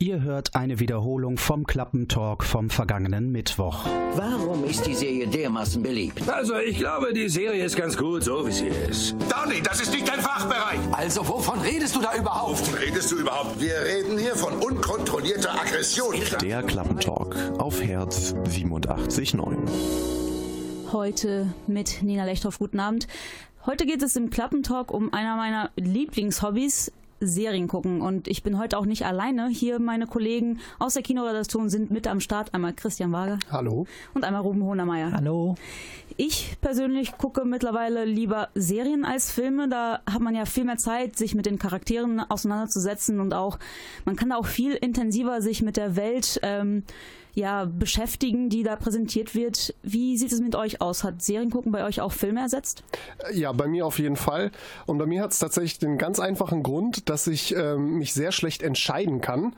Ihr hört eine Wiederholung vom Klappentalk vom vergangenen Mittwoch. Warum ist die Serie dermaßen beliebt? Also, ich glaube, die Serie ist ganz gut, so wie sie ist. Donny, das ist nicht dein Fachbereich. Also, wovon redest du da überhaupt? Wovon redest du überhaupt? Wir reden hier von unkontrollierter Aggression. Der Klappentalk auf Herz 87.9. Heute mit Nina Lechthoff. Guten Abend. Heute geht es im Klappentalk um einer meiner Lieblingshobbys, Serien gucken. Und ich bin heute auch nicht alleine. Hier meine Kollegen aus der Kinoredaktion sind mit am Start. Einmal Christian Wager. Hallo. Und einmal Ruben Hohnermeier. Hallo. Ich persönlich gucke mittlerweile lieber Serien als Filme. Da hat man ja viel mehr Zeit, sich mit den Charakteren auseinanderzusetzen und auch, man kann da auch viel intensiver sich mit der Welt ähm, ja, beschäftigen, die da präsentiert wird. Wie sieht es mit euch aus? Hat Seriengucken bei euch auch Filme ersetzt? Ja, bei mir auf jeden Fall. Und bei mir hat es tatsächlich den ganz einfachen Grund, dass ich ähm, mich sehr schlecht entscheiden kann.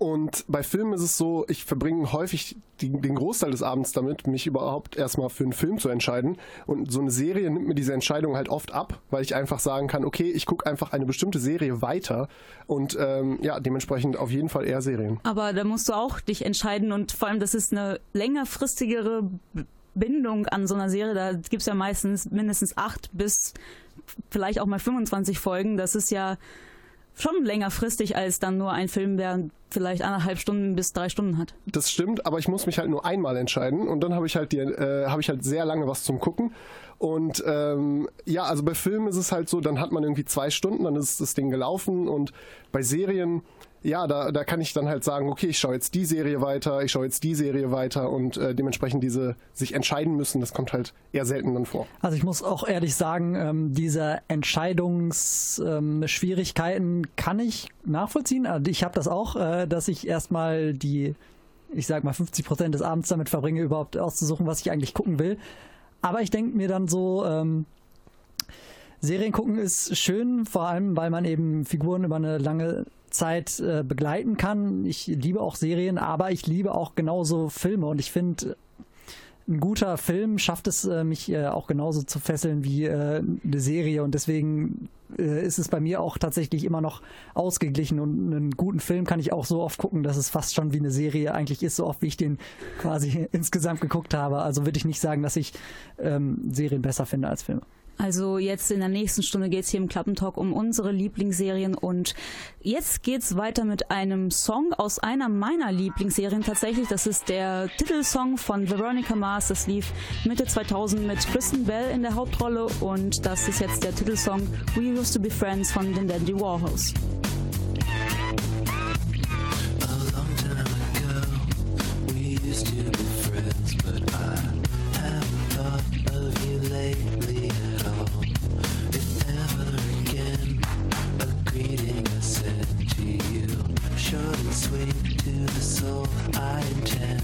Und bei Filmen ist es so, ich verbringe häufig die, den Großteil des Abends damit, mich überhaupt erstmal für einen Film zu entscheiden. Und so eine Serie nimmt mir diese Entscheidung halt oft ab, weil ich einfach sagen kann, okay, ich gucke einfach eine bestimmte Serie weiter und ähm, ja, dementsprechend auf jeden Fall eher Serien. Aber da musst du auch dich entscheiden und vor allem, das ist eine längerfristigere Bindung an so einer Serie. Da gibt es ja meistens mindestens acht bis vielleicht auch mal 25 Folgen. Das ist ja schon längerfristig als dann nur ein Film, der vielleicht anderthalb Stunden bis drei Stunden hat. Das stimmt, aber ich muss mich halt nur einmal entscheiden und dann habe ich halt die, äh, habe ich halt sehr lange was zum gucken. Und ähm, ja, also bei Filmen ist es halt so, dann hat man irgendwie zwei Stunden, dann ist das Ding gelaufen und bei Serien ja, da, da kann ich dann halt sagen, okay, ich schaue jetzt die Serie weiter, ich schaue jetzt die Serie weiter und äh, dementsprechend diese sich entscheiden müssen, das kommt halt eher selten dann vor. Also ich muss auch ehrlich sagen, ähm, diese Entscheidungsschwierigkeiten ähm, kann ich nachvollziehen. Also ich habe das auch, äh, dass ich erstmal die, ich sag mal, 50 Prozent des Abends damit verbringe, überhaupt auszusuchen, was ich eigentlich gucken will. Aber ich denke mir dann so, ähm, Serien gucken ist schön, vor allem weil man eben Figuren über eine lange Zeit äh, begleiten kann. Ich liebe auch Serien, aber ich liebe auch genauso Filme und ich finde, ein guter Film schafft es, äh, mich äh, auch genauso zu fesseln wie äh, eine Serie und deswegen äh, ist es bei mir auch tatsächlich immer noch ausgeglichen und einen guten Film kann ich auch so oft gucken, dass es fast schon wie eine Serie eigentlich ist, so oft wie ich den quasi insgesamt geguckt habe. Also würde ich nicht sagen, dass ich ähm, Serien besser finde als Filme. Also jetzt in der nächsten Stunde geht es hier im Klappentalk um unsere Lieblingsserien und jetzt geht es weiter mit einem Song aus einer meiner Lieblingsserien tatsächlich. Das ist der Titelsong von Veronica Mars. Das lief Mitte 2000 mit Kristen Bell in der Hauptrolle und das ist jetzt der Titelsong We Used to Be Friends von den Dandy Warhols. So I intend.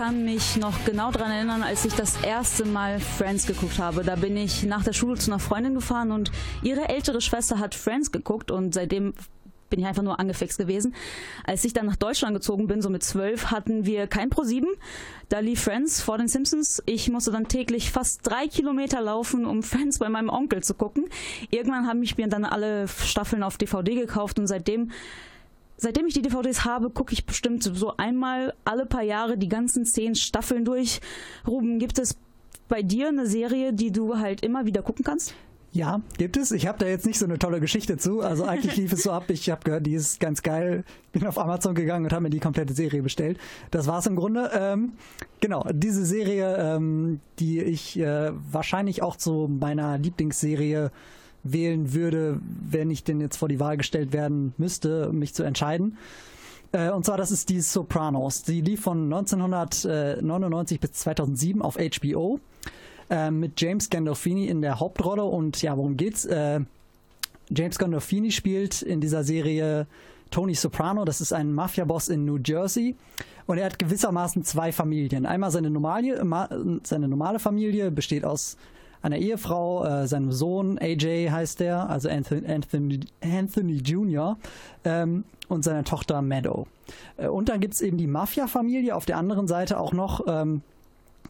Kann mich noch genau daran erinnern, als ich das erste Mal Friends geguckt habe. Da bin ich nach der Schule zu einer Freundin gefahren und ihre ältere Schwester hat Friends geguckt und seitdem bin ich einfach nur angefixt gewesen. Als ich dann nach Deutschland gezogen bin, so mit zwölf, hatten wir kein Pro7. Da lief Friends vor den Simpsons. Ich musste dann täglich fast drei Kilometer laufen, um Friends bei meinem Onkel zu gucken. Irgendwann habe ich mir dann alle Staffeln auf DVD gekauft und seitdem seitdem ich die DVDs habe, gucke ich bestimmt so einmal alle paar Jahre die ganzen zehn Staffeln durch. Ruben, gibt es bei dir eine Serie, die du halt immer wieder gucken kannst? Ja, gibt es. Ich habe da jetzt nicht so eine tolle Geschichte zu. Also eigentlich lief es so ab, ich habe gehört, die ist ganz geil. Bin auf Amazon gegangen und habe mir die komplette Serie bestellt. Das war's im Grunde. Ähm, genau, diese Serie, ähm, die ich äh, wahrscheinlich auch zu meiner Lieblingsserie wählen würde, wenn ich denn jetzt vor die Wahl gestellt werden müsste, um mich zu entscheiden. Äh, und zwar, das ist die Sopranos. Die lief von 1999 bis 2007 auf HBO äh, mit James Gandolfini in der Hauptrolle. Und ja, worum geht's? Äh, James Gandolfini spielt in dieser Serie Tony Soprano. Das ist ein Mafia-Boss in New Jersey. Und er hat gewissermaßen zwei Familien. Einmal seine normale, seine normale Familie besteht aus einer Ehefrau, äh, seinem Sohn, AJ heißt der, also Anthony, Anthony, Anthony Jr., ähm, und seiner Tochter Meadow. Äh, und dann gibt's eben die Mafia-Familie auf der anderen Seite auch noch. Ähm,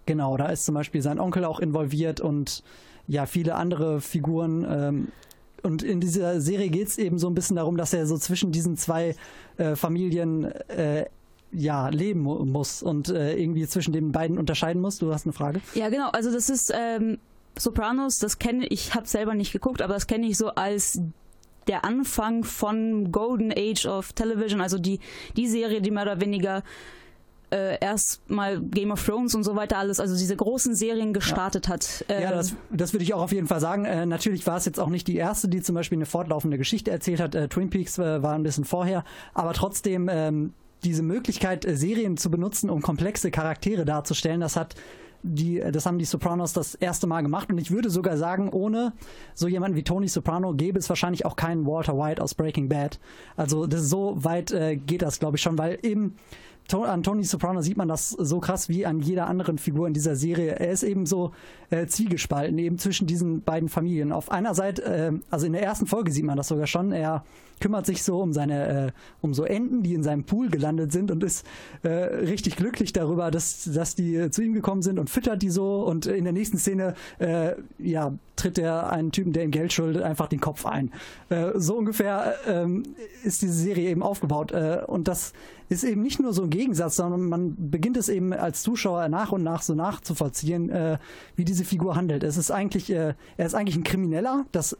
genau, da ist zum Beispiel sein Onkel auch involviert und ja, viele andere Figuren. Ähm, und in dieser Serie geht's eben so ein bisschen darum, dass er so zwischen diesen zwei äh, Familien äh, ja, leben mu muss und äh, irgendwie zwischen den beiden unterscheiden muss. Du hast eine Frage? Ja, genau. Also das ist ähm, Sopranos, das kenne ich, habe selber nicht geguckt, aber das kenne ich so als der Anfang von Golden Age of Television, also die, die Serie, die mehr oder weniger äh, erstmal Game of Thrones und so weiter alles, also diese großen Serien gestartet ja. hat. Äh, ja, das, das würde ich auch auf jeden Fall sagen. Äh, natürlich war es jetzt auch nicht die erste, die zum Beispiel eine fortlaufende Geschichte erzählt hat. Äh, Twin Peaks äh, war ein bisschen vorher, aber trotzdem ähm, diese Möglichkeit, äh, Serien zu benutzen, um komplexe Charaktere darzustellen, das hat die, das haben die Sopranos das erste Mal gemacht und ich würde sogar sagen, ohne so jemanden wie Tony Soprano gäbe es wahrscheinlich auch keinen Walter White aus Breaking Bad. Also das, so weit äh, geht das, glaube ich, schon, weil eben an Tony Soprano sieht man das so krass wie an jeder anderen Figur in dieser Serie. Er ist eben so äh, zwiegespalten, eben zwischen diesen beiden Familien. Auf einer Seite, äh, also in der ersten Folge sieht man das sogar schon, er kümmert sich so um seine, äh, um so Enten, die in seinem Pool gelandet sind und ist äh, richtig glücklich darüber, dass, dass die zu ihm gekommen sind und füttert die so und in der nächsten Szene, äh, ja, tritt er einen Typen, der ihm Geld schuldet, einfach den Kopf ein. Äh, so ungefähr ähm, ist diese Serie eben aufgebaut äh, und das ist eben nicht nur so ein Gegensatz, sondern man beginnt es eben als Zuschauer nach und nach so nachzuvollziehen, äh, wie diese Figur handelt. Es ist eigentlich, äh, er ist eigentlich ein Krimineller, das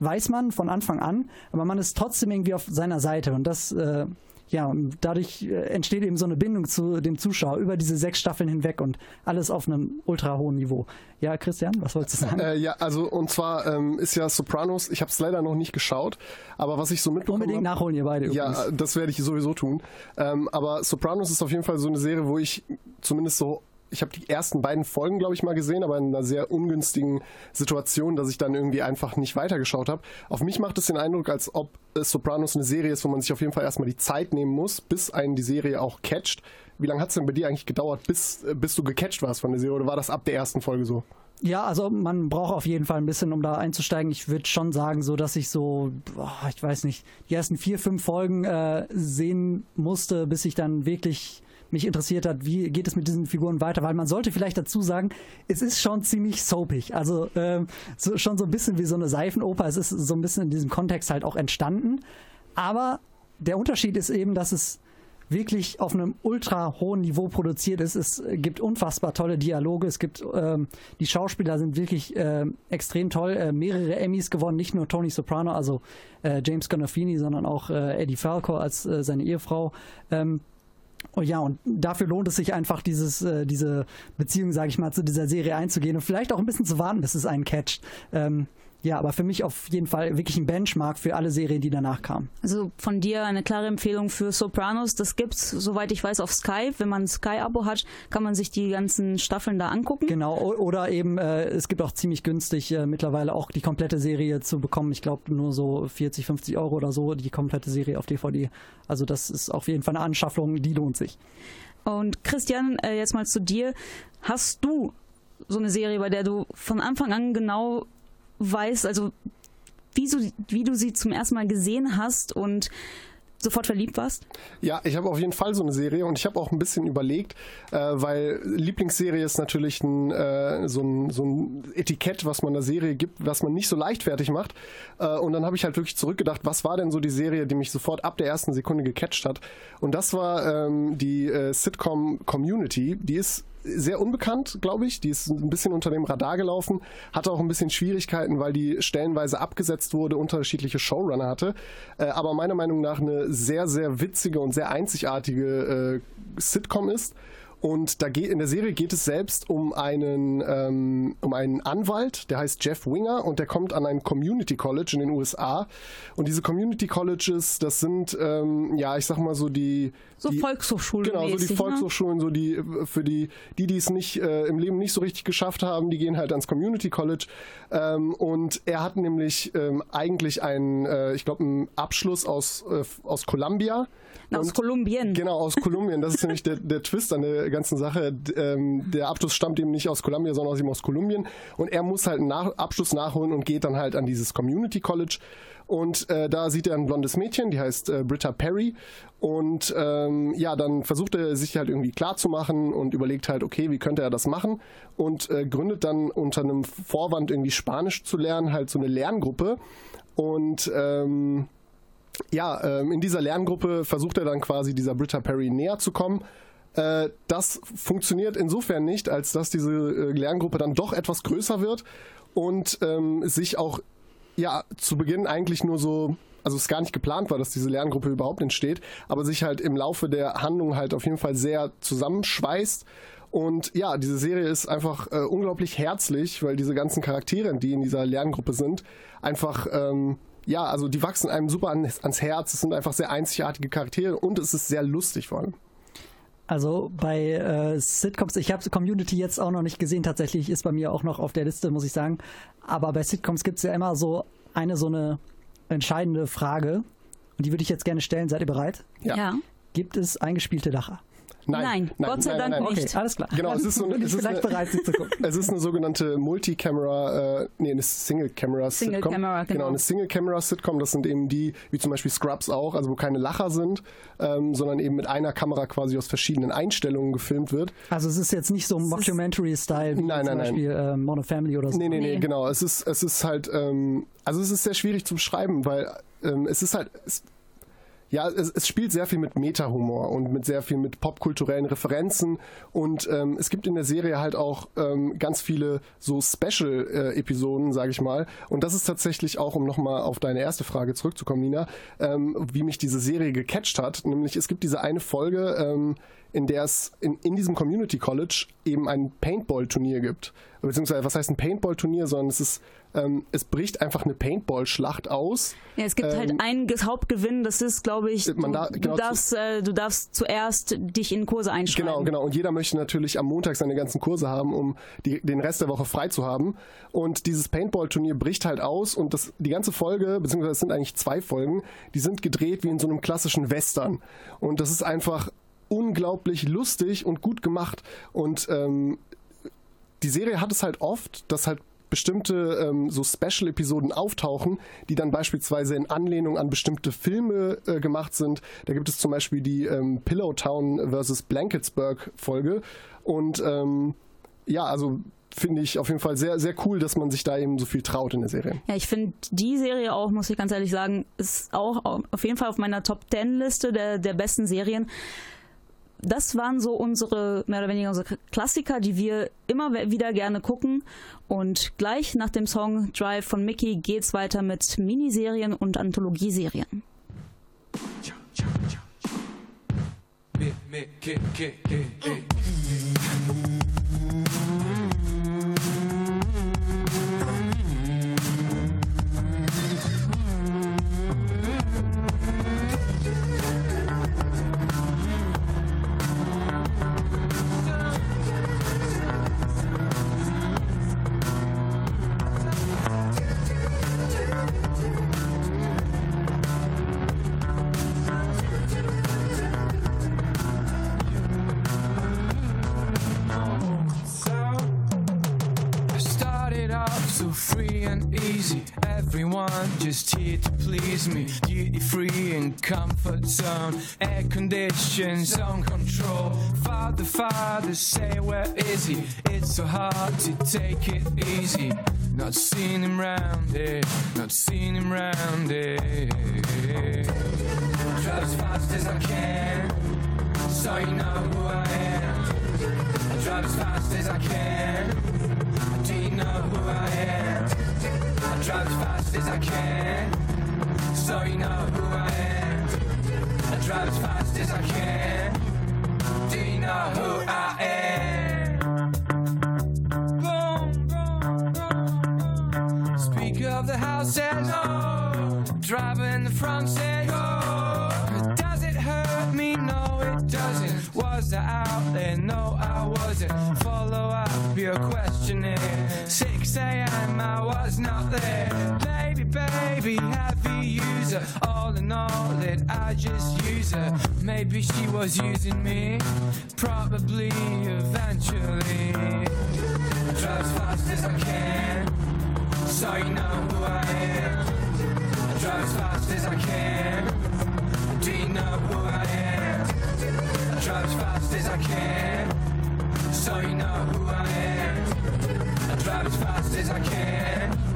weiß man von Anfang an, aber man ist trotzdem irgendwie auf seiner Seite und das, äh, ja, und dadurch äh, entsteht eben so eine Bindung zu dem Zuschauer über diese sechs Staffeln hinweg und alles auf einem ultra hohen Niveau. Ja, Christian, was wolltest du sagen? Äh, ja, also und zwar ähm, ist ja Sopranos, ich habe es leider noch nicht geschaut, aber was ich so mitbekommen Unbedingt hab, nachholen, ihr beide. Ja, übrigens. das werde ich sowieso tun. Ähm, aber Sopranos ist auf jeden Fall so eine Serie, wo ich zumindest so ich habe die ersten beiden Folgen, glaube ich, mal gesehen, aber in einer sehr ungünstigen Situation, dass ich dann irgendwie einfach nicht weitergeschaut habe. Auf mich macht es den Eindruck, als ob Sopranos eine Serie ist, wo man sich auf jeden Fall erstmal die Zeit nehmen muss, bis einen die Serie auch catcht. Wie lange hat es denn bei dir eigentlich gedauert, bis, bis du gecatcht warst von der Serie? Oder war das ab der ersten Folge so? Ja, also man braucht auf jeden Fall ein bisschen, um da einzusteigen. Ich würde schon sagen, so dass ich so, ich weiß nicht, die ersten vier, fünf Folgen äh, sehen musste, bis ich dann wirklich mich interessiert hat, wie geht es mit diesen Figuren weiter, weil man sollte vielleicht dazu sagen, es ist schon ziemlich soapig, also ähm, so, schon so ein bisschen wie so eine Seifenoper, es ist so ein bisschen in diesem Kontext halt auch entstanden, aber der Unterschied ist eben, dass es wirklich auf einem ultra hohen Niveau produziert ist. Es gibt unfassbar tolle Dialoge. Es gibt ähm, die Schauspieler sind wirklich ähm, extrem toll. Äh, mehrere Emmys gewonnen, nicht nur Tony Soprano, also äh, James Gandolfini, sondern auch äh, Eddie Falco als äh, seine Ehefrau. Ähm, Oh ja, und dafür lohnt es sich einfach, dieses, äh, diese Beziehung, sage ich mal, zu dieser Serie einzugehen und vielleicht auch ein bisschen zu warten, bis es einen catcht. Ähm, ja, aber für mich auf jeden Fall wirklich ein Benchmark für alle Serien, die danach kamen. Also von dir eine klare Empfehlung für Sopranos. Das gibt's, soweit ich weiß, auf Sky. Wenn man ein Sky-Abo hat, kann man sich die ganzen Staffeln da angucken. Genau, oder eben, äh, es gibt auch ziemlich günstig äh, mittlerweile auch die komplette Serie zu bekommen. Ich glaube nur so 40, 50 Euro oder so, die komplette Serie auf DVD. Also das ist auf jeden Fall eine Anschaffung, die lohnt sich. Und Christian, äh, jetzt mal zu dir. Hast du so eine Serie, bei der du von Anfang an genau weißt, also wie, so, wie du sie zum ersten Mal gesehen hast und sofort verliebt warst? Ja, ich habe auf jeden Fall so eine Serie und ich habe auch ein bisschen überlegt, äh, weil Lieblingsserie ist natürlich ein, äh, so, ein, so ein Etikett, was man einer Serie gibt, was man nicht so leichtfertig macht. Äh, und dann habe ich halt wirklich zurückgedacht, was war denn so die Serie, die mich sofort ab der ersten Sekunde gecatcht hat. Und das war ähm, die äh, Sitcom Community. Die ist sehr unbekannt, glaube ich. Die ist ein bisschen unter dem Radar gelaufen, hatte auch ein bisschen Schwierigkeiten, weil die stellenweise abgesetzt wurde, unterschiedliche Showrunner hatte. Äh, aber meiner Meinung nach eine sehr, sehr witzige und sehr einzigartige äh, Sitcom ist. Und da geht, in der Serie geht es selbst um einen, ähm, um einen Anwalt, der heißt Jeff Winger und der kommt an ein Community College in den USA. Und diese Community Colleges, das sind, ähm, ja, ich sag mal so die. So die, Volkshochschulen. Genau, so die ne? Volkshochschulen, so die für die, die, die es nicht äh, im Leben nicht so richtig geschafft haben, die gehen halt ans Community College. Ähm, und er hat nämlich ähm, eigentlich einen, äh, ich glaube, einen Abschluss aus, äh, aus Columbia. Na, aus Und- Kolumbien. Genau, aus Kolumbien. Das ist nämlich der, der Twist an der ganzen Sache. Ähm, der Abschluss stammt eben nicht aus Kolumbien, sondern aus ihm aus Kolumbien. Und er muss halt einen nach Abschluss nachholen und geht dann halt an dieses Community College. Und äh, da sieht er ein blondes Mädchen, die heißt äh, Britta Perry. Und ähm, ja, dann versucht er sich halt irgendwie klar zu machen und überlegt halt, okay, wie könnte er das machen? Und äh, gründet dann unter einem Vorwand irgendwie Spanisch zu lernen, halt so eine Lerngruppe. Und ähm, ja, ähm, in dieser Lerngruppe versucht er dann quasi dieser Britta Perry näher zu kommen. Äh, das funktioniert insofern nicht, als dass diese äh, Lerngruppe dann doch etwas größer wird und ähm, sich auch ja zu Beginn eigentlich nur so, also es gar nicht geplant war, dass diese Lerngruppe überhaupt entsteht, aber sich halt im Laufe der Handlung halt auf jeden Fall sehr zusammenschweißt. Und ja, diese Serie ist einfach äh, unglaublich herzlich, weil diese ganzen Charaktere, die in dieser Lerngruppe sind, einfach ähm, ja, also die wachsen einem super an, ans Herz. Es sind einfach sehr einzigartige Charaktere und es ist sehr lustig vor allem. Also bei äh, Sitcoms, ich habe Community jetzt auch noch nicht gesehen, tatsächlich ist bei mir auch noch auf der Liste, muss ich sagen. Aber bei Sitcoms gibt es ja immer so eine so eine entscheidende Frage. Und die würde ich jetzt gerne stellen. Seid ihr bereit? Ja. Gibt es eingespielte Lacher? Nein, Gott sei Dank nicht. Okay, alles klar. Genau, es ist so eine- es ist eine- bereit, sie zu gucken. Es ist eine sogenannte Multi-Camera, äh, nee, eine Single-Camera Sitcom. Single-Camera, genau. eine Single-Camera-Sitcom, das sind eben die, wie zum Beispiel Scrubs auch, also wo keine Lacher sind, ähm, sondern eben mit einer Kamera quasi aus verschiedenen Einstellungen gefilmt wird. Also es ist jetzt nicht so Mockumentary-Style wie Nein, zum nein, nein. Beispiel äh, Mono Family oder so. Nee, nee, nee, Nee. genau. Es ist, es ist halt, ähm, also es ist sehr schwierig zu beschreiben, weil ähm, es ist halt, es, ja, es, es spielt sehr viel mit Meta-Humor und mit sehr viel mit popkulturellen Referenzen und ähm, es gibt in der Serie halt auch ähm, ganz viele so Special-Episoden, sage ich mal. Und das ist tatsächlich auch, um nochmal auf deine erste Frage zurückzukommen, Nina, ähm, wie mich diese Serie gecatcht hat. Nämlich es gibt diese eine Folge, ähm, in der es in, in diesem Community College eben ein Paintball-Turnier gibt. Beziehungsweise, was heißt ein Paintball-Turnier, sondern es ist, ähm, es bricht einfach eine Paintball-Schlacht aus. Ja, es gibt halt Ähm, einen Ge- Hauptgewinn, das ist, glaube ich, du, da- du, genau zu- darfst, äh, du darfst zuerst dich in Kurse einschreiben. Genau, genau. Und jeder möchte natürlich am Montag seine ganzen Kurse haben, um die, den Rest der Woche frei zu haben. Und dieses Paintball-Turnier bricht halt aus und das, die ganze Folge, beziehungsweise es sind eigentlich zwei Folgen, die sind gedreht wie in so einem klassischen Western. Und das ist einfach unglaublich lustig und gut gemacht. Und ähm, die Serie hat es halt oft, dass halt bestimmte ähm, so Special-Episoden auftauchen, die dann beispielsweise in Anlehnung an bestimmte Filme äh, gemacht sind. Da gibt es zum Beispiel die ähm, Pillow Town vs. Blanketsburg Folge. Und ähm, ja, also finde ich auf jeden Fall sehr, sehr cool, dass man sich da eben so viel traut in der Serie. Ja, ich finde die Serie auch, muss ich ganz ehrlich sagen, ist auch auf jeden Fall auf meiner Top 10 Liste der, der besten Serien. Das waren so unsere, mehr oder weniger unsere Klassiker, die wir immer wieder gerne gucken. Und gleich nach dem Song Drive von Mickey geht's weiter mit Miniserien und Anthologieserien. I just here to please me. Duty free and comfort zone. Air conditioned, zone control. Father, father, say where is he? It's so hard to take it easy. Not seeing him round here, not seeing him round here. Drive as fast as I can, so you know who I am. I drive as fast as I can. Do you know who I am? Drive as fast as I can. So you know who I am. I drive as fast as I can. Do you know who I am? Speaker of the house says no. Driver in the front says go. It doesn't. Was I out there? No, I wasn't. Follow up your questioning. 6 a.m. I was not there. Baby, baby, happy user. All in all, that I just use her. Maybe she was using me. Probably eventually. Drive as fast as I can. So you know who I am. I drive as fast as I can. Do you know who I am? I drive as fast as I can. So you know who I am. I drive as fast as I can.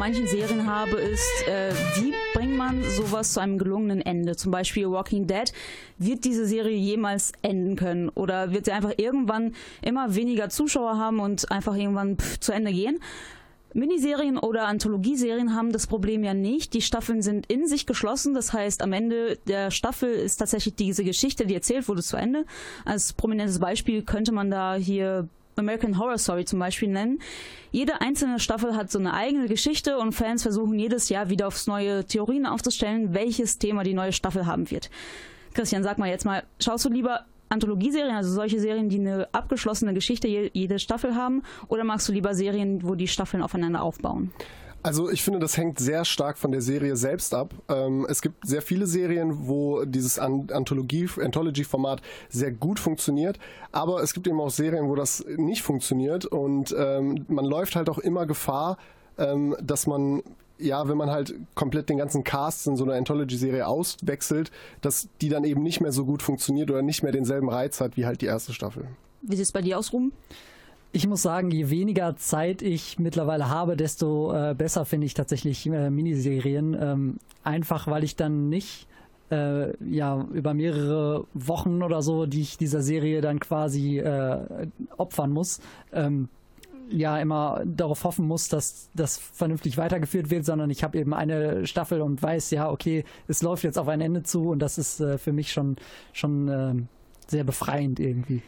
Manchen Serien habe, ist, äh, wie bringt man sowas zu einem gelungenen Ende? Zum Beispiel Walking Dead. Wird diese Serie jemals enden können? Oder wird sie einfach irgendwann immer weniger Zuschauer haben und einfach irgendwann pff, zu Ende gehen? Miniserien oder Anthologieserien haben das Problem ja nicht. Die Staffeln sind in sich geschlossen. Das heißt, am Ende der Staffel ist tatsächlich diese Geschichte, die erzählt wurde, zu Ende. Als prominentes Beispiel könnte man da hier American Horror Story zum Beispiel nennen. Jede einzelne Staffel hat so eine eigene Geschichte und Fans versuchen jedes Jahr wieder aufs neue Theorien aufzustellen, welches Thema die neue Staffel haben wird. Christian, sag mal jetzt mal, schaust du lieber Anthologieserien, also solche Serien, die eine abgeschlossene Geschichte je, jede Staffel haben, oder magst du lieber Serien, wo die Staffeln aufeinander aufbauen? Also ich finde, das hängt sehr stark von der Serie selbst ab. Ähm, es gibt sehr viele Serien, wo dieses Anthology-Format sehr gut funktioniert, aber es gibt eben auch Serien, wo das nicht funktioniert und ähm, man läuft halt auch immer Gefahr, ähm, dass man ja, wenn man halt komplett den ganzen Cast in so einer Anthology-Serie auswechselt, dass die dann eben nicht mehr so gut funktioniert oder nicht mehr denselben Reiz hat wie halt die erste Staffel. Wie sieht es bei dir aus, Ruben? Ich muss sagen, je weniger Zeit ich mittlerweile habe, desto äh, besser finde ich tatsächlich äh, Miniserien. Ähm, einfach weil ich dann nicht äh, ja über mehrere Wochen oder so, die ich dieser Serie dann quasi äh, opfern muss, ähm, ja immer darauf hoffen muss, dass das vernünftig weitergeführt wird, sondern ich habe eben eine Staffel und weiß, ja, okay, es läuft jetzt auf ein Ende zu und das ist äh, für mich schon, schon äh, sehr befreiend irgendwie.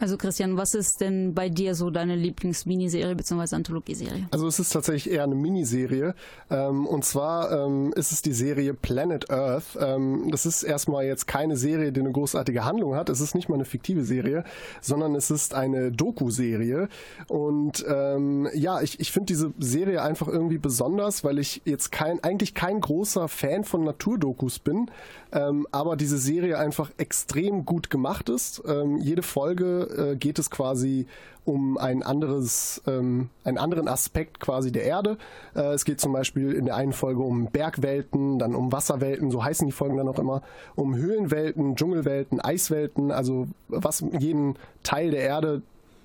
Also Christian, was ist denn bei dir so deine Lieblings-Miniserie bzw. Anthologieserie? Also es ist tatsächlich eher eine Miniserie. Ähm, und zwar ähm, ist es die Serie Planet Earth. Ähm, das ist erstmal jetzt keine Serie, die eine großartige Handlung hat. Es ist nicht mal eine fiktive Serie, sondern es ist eine Doku-Serie. Und ähm, ja, ich, ich finde diese Serie einfach irgendwie besonders, weil ich jetzt kein, eigentlich kein großer Fan von Naturdokus bin, ähm, aber diese Serie einfach extrem gut gemacht ist. Ähm, jede Folge äh, geht es quasi um ein anderes, ähm, einen anderen Aspekt quasi der Erde. Äh, es geht zum Beispiel in der einen Folge um Bergwelten, dann um Wasserwelten, so heißen die Folgen dann auch immer, um Höhlenwelten, Dschungelwelten, Eiswelten, also was jeden Teil der Erde,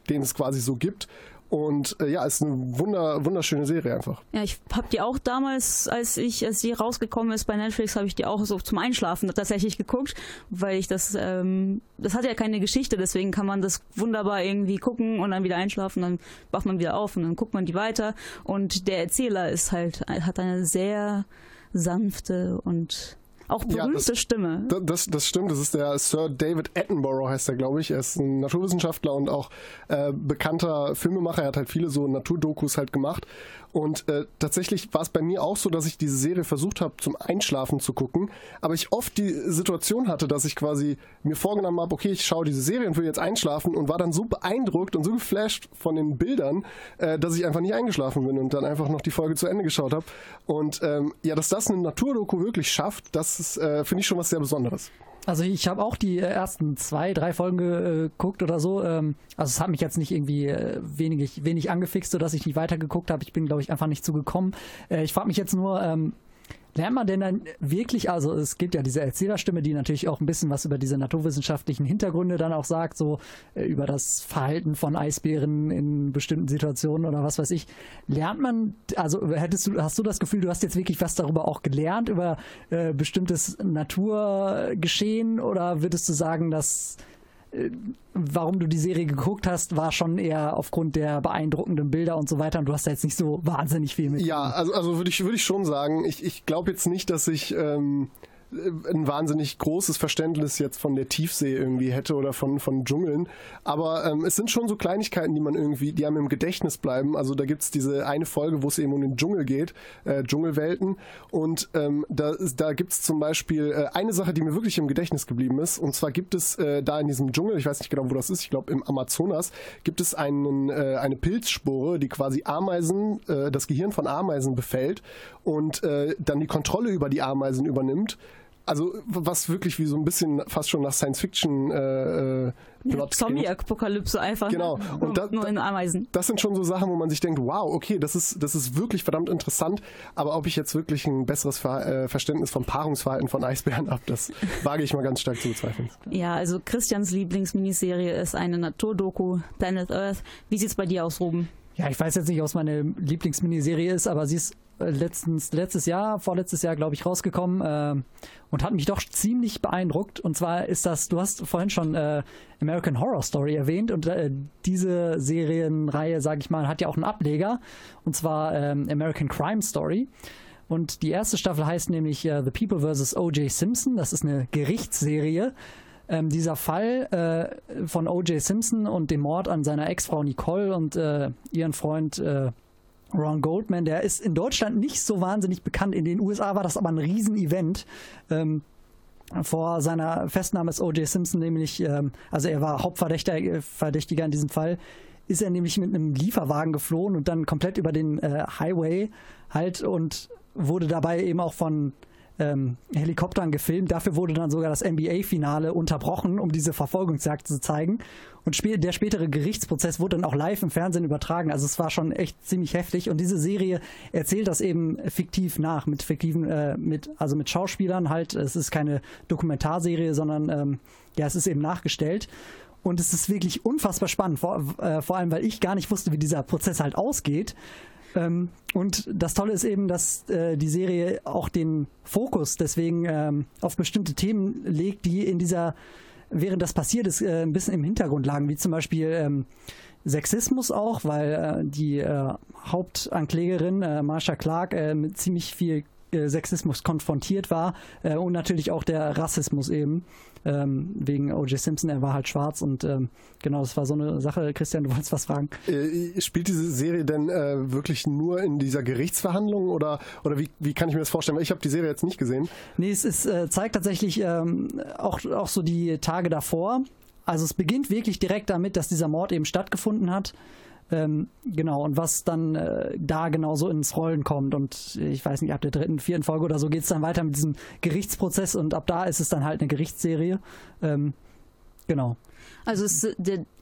den es quasi so gibt. Und äh, ja, ist eine wunder, wunderschöne Serie einfach. Ja, ich habe die auch damals, als ich, als die rausgekommen ist bei Netflix, habe ich die auch so zum Einschlafen tatsächlich geguckt, weil ich das, ähm, das hat ja keine Geschichte, deswegen kann man das wunderbar irgendwie gucken und dann wieder einschlafen, dann wacht man wieder auf und dann guckt man die weiter. Und der Erzähler ist halt, hat eine sehr sanfte und auch berühmte ja, das, Stimme. Das, das, stimmt, das ist der Sir David Attenborough, heißt er, glaube ich. Er ist ein Naturwissenschaftler und auch äh, bekannter Filmemacher. Er hat halt viele so Naturdokus halt gemacht. Und äh, tatsächlich war es bei mir auch so, dass ich diese Serie versucht habe, zum Einschlafen zu gucken, aber ich oft die Situation hatte, dass ich quasi mir vorgenommen habe, okay, ich schaue diese Serie und will jetzt einschlafen und war dann so beeindruckt und so geflasht von den Bildern, äh, dass ich einfach nicht eingeschlafen bin und dann einfach noch die Folge zu Ende geschaut habe. Und ähm, ja, dass das eine Naturdoku wirklich schafft, das äh, finde ich schon was sehr Besonderes. Also ich habe auch die ersten zwei, drei Folgen geguckt oder so. Ähm, also es hat mich jetzt nicht irgendwie äh, wenig, wenig angefixt, sodass ich nicht weitergeguckt habe. Ich bin, glaube ich, einfach nicht zugekommen. Äh, ich frage mich jetzt nur, ähm, Lernt man denn dann wirklich, also es gibt ja diese Erzählerstimme, die natürlich auch ein bisschen was über diese naturwissenschaftlichen Hintergründe dann auch sagt, so äh, über das Verhalten von Eisbären in bestimmten Situationen oder was weiß ich. Lernt man, also hättest du, hast du das Gefühl, du hast jetzt wirklich was darüber auch gelernt, über äh, bestimmtes Naturgeschehen oder würdest du sagen, dass warum du die Serie geguckt hast, war schon eher aufgrund der beeindruckenden Bilder und so weiter und du hast da jetzt nicht so wahnsinnig viel mit. Ja, also, also würde ich, würde ich schon sagen, ich, ich glaube jetzt nicht, dass ich ähm, ein wahnsinnig großes Verständnis jetzt von der Tiefsee irgendwie hätte oder von, von Dschungeln. Aber ähm, es sind schon so Kleinigkeiten, die man irgendwie, die einem im Gedächtnis bleiben. Also da gibt's diese eine Folge, wo es eben um den Dschungel geht, äh, Dschungelwelten. Und ähm, da, da gibt's zum Beispiel äh, eine Sache, die mir wirklich im Gedächtnis geblieben ist. Und zwar gibt es äh, da in diesem Dschungel, ich weiß nicht genau, wo das ist, ich glaube im Amazonas, gibt es einen, äh, eine Pilzspore, die quasi Ameisen, äh, das Gehirn von Ameisen befällt und äh, dann die Kontrolle über die Ameisen übernimmt also was wirklich wie so ein bisschen fast schon nach Science Fiction äh, äh, ja, Zombie-Apokalypse einfach. Genau. Und da, nur in Ameisen. Das sind schon so Sachen, wo man sich denkt, wow, okay, das ist, das ist wirklich verdammt interessant. Aber ob ich jetzt wirklich ein besseres Ver äh, Verständnis vom Paarungsverhalten von Eisbären habe, das wage ich mal ganz stark zu bezweifeln. Ja, also Christians Lieblingsminiserie ist eine Naturdoku, Planet Earth. Wie sieht's bei dir aus, Ruben? Ja, ich weiß jetzt nicht, was meine Lieblingsminiserie ist, aber sie ist letztens, letztes Jahr, vorletztes Jahr, glaube ich, rausgekommen äh, und hat mich doch ziemlich beeindruckt. Und zwar ist das, du hast vorhin schon äh, American Horror Story erwähnt und äh, diese Serienreihe, sage ich mal, hat ja auch einen Ableger und zwar ähm, American Crime Story. Und die erste Staffel heißt nämlich äh, The People vs. O.J. Simpson. Das ist eine Gerichtsserie. Ähm, dieser Fall äh, von O.J. Simpson und dem Mord an seiner Ex-Frau Nicole und äh, ihren Freund äh, Ron Goldman, der ist in Deutschland nicht so wahnsinnig bekannt. In den USA war das aber ein Riesenevent. Ähm, vor seiner Festnahme ist O.J. Simpson nämlich, ähm, also er war Hauptverdächtiger Verdächtiger in diesem Fall, ist er nämlich mit einem Lieferwagen geflohen und dann komplett über den äh, Highway halt und wurde dabei eben auch von ähm, Helikoptern gefilmt. Dafür wurde dann sogar das NBA-Finale unterbrochen, um diese Verfolgungsjagd zu zeigen. Und sp der spätere Gerichtsprozess wurde dann auch live im Fernsehen übertragen. Also es war schon echt ziemlich heftig. Und diese Serie erzählt das eben fiktiv nach, mit fiktiven, äh, mit, also mit Schauspielern halt. Es ist keine Dokumentarserie, sondern ähm, ja, es ist eben nachgestellt. Und es ist wirklich unfassbar spannend, vor, äh, vor allem, weil ich gar nicht wusste, wie dieser Prozess halt ausgeht. Ähm, und das Tolle ist eben, dass äh, die Serie auch den Fokus deswegen ähm, auf bestimmte Themen legt, die in dieser, während das passiert ist, äh, ein bisschen im Hintergrund lagen, wie zum Beispiel ähm, Sexismus auch, weil äh, die äh, Hauptanklägerin äh, Marsha Clark äh, mit ziemlich viel äh, Sexismus konfrontiert war äh, und natürlich auch der Rassismus eben ähm, wegen O.J. Simpson. Er war halt schwarz und ähm, genau, das war so eine Sache. Christian, du wolltest was fragen? Äh, spielt diese Serie denn äh, wirklich nur in dieser Gerichtsverhandlung oder, oder wie, wie kann ich mir das vorstellen? Weil ich habe die Serie jetzt nicht gesehen. Nee, es ist, äh, zeigt tatsächlich ähm, auch, auch so die Tage davor. Also es beginnt wirklich direkt damit, dass dieser Mord eben stattgefunden hat. Ähm, genau, und was dann äh, da genau so ins Rollen kommt. Und ich weiß nicht, ab der dritten, vierten Folge oder so geht es dann weiter mit diesem Gerichtsprozess und ab da ist es dann halt eine Gerichtsserie. Ähm, genau. Also es,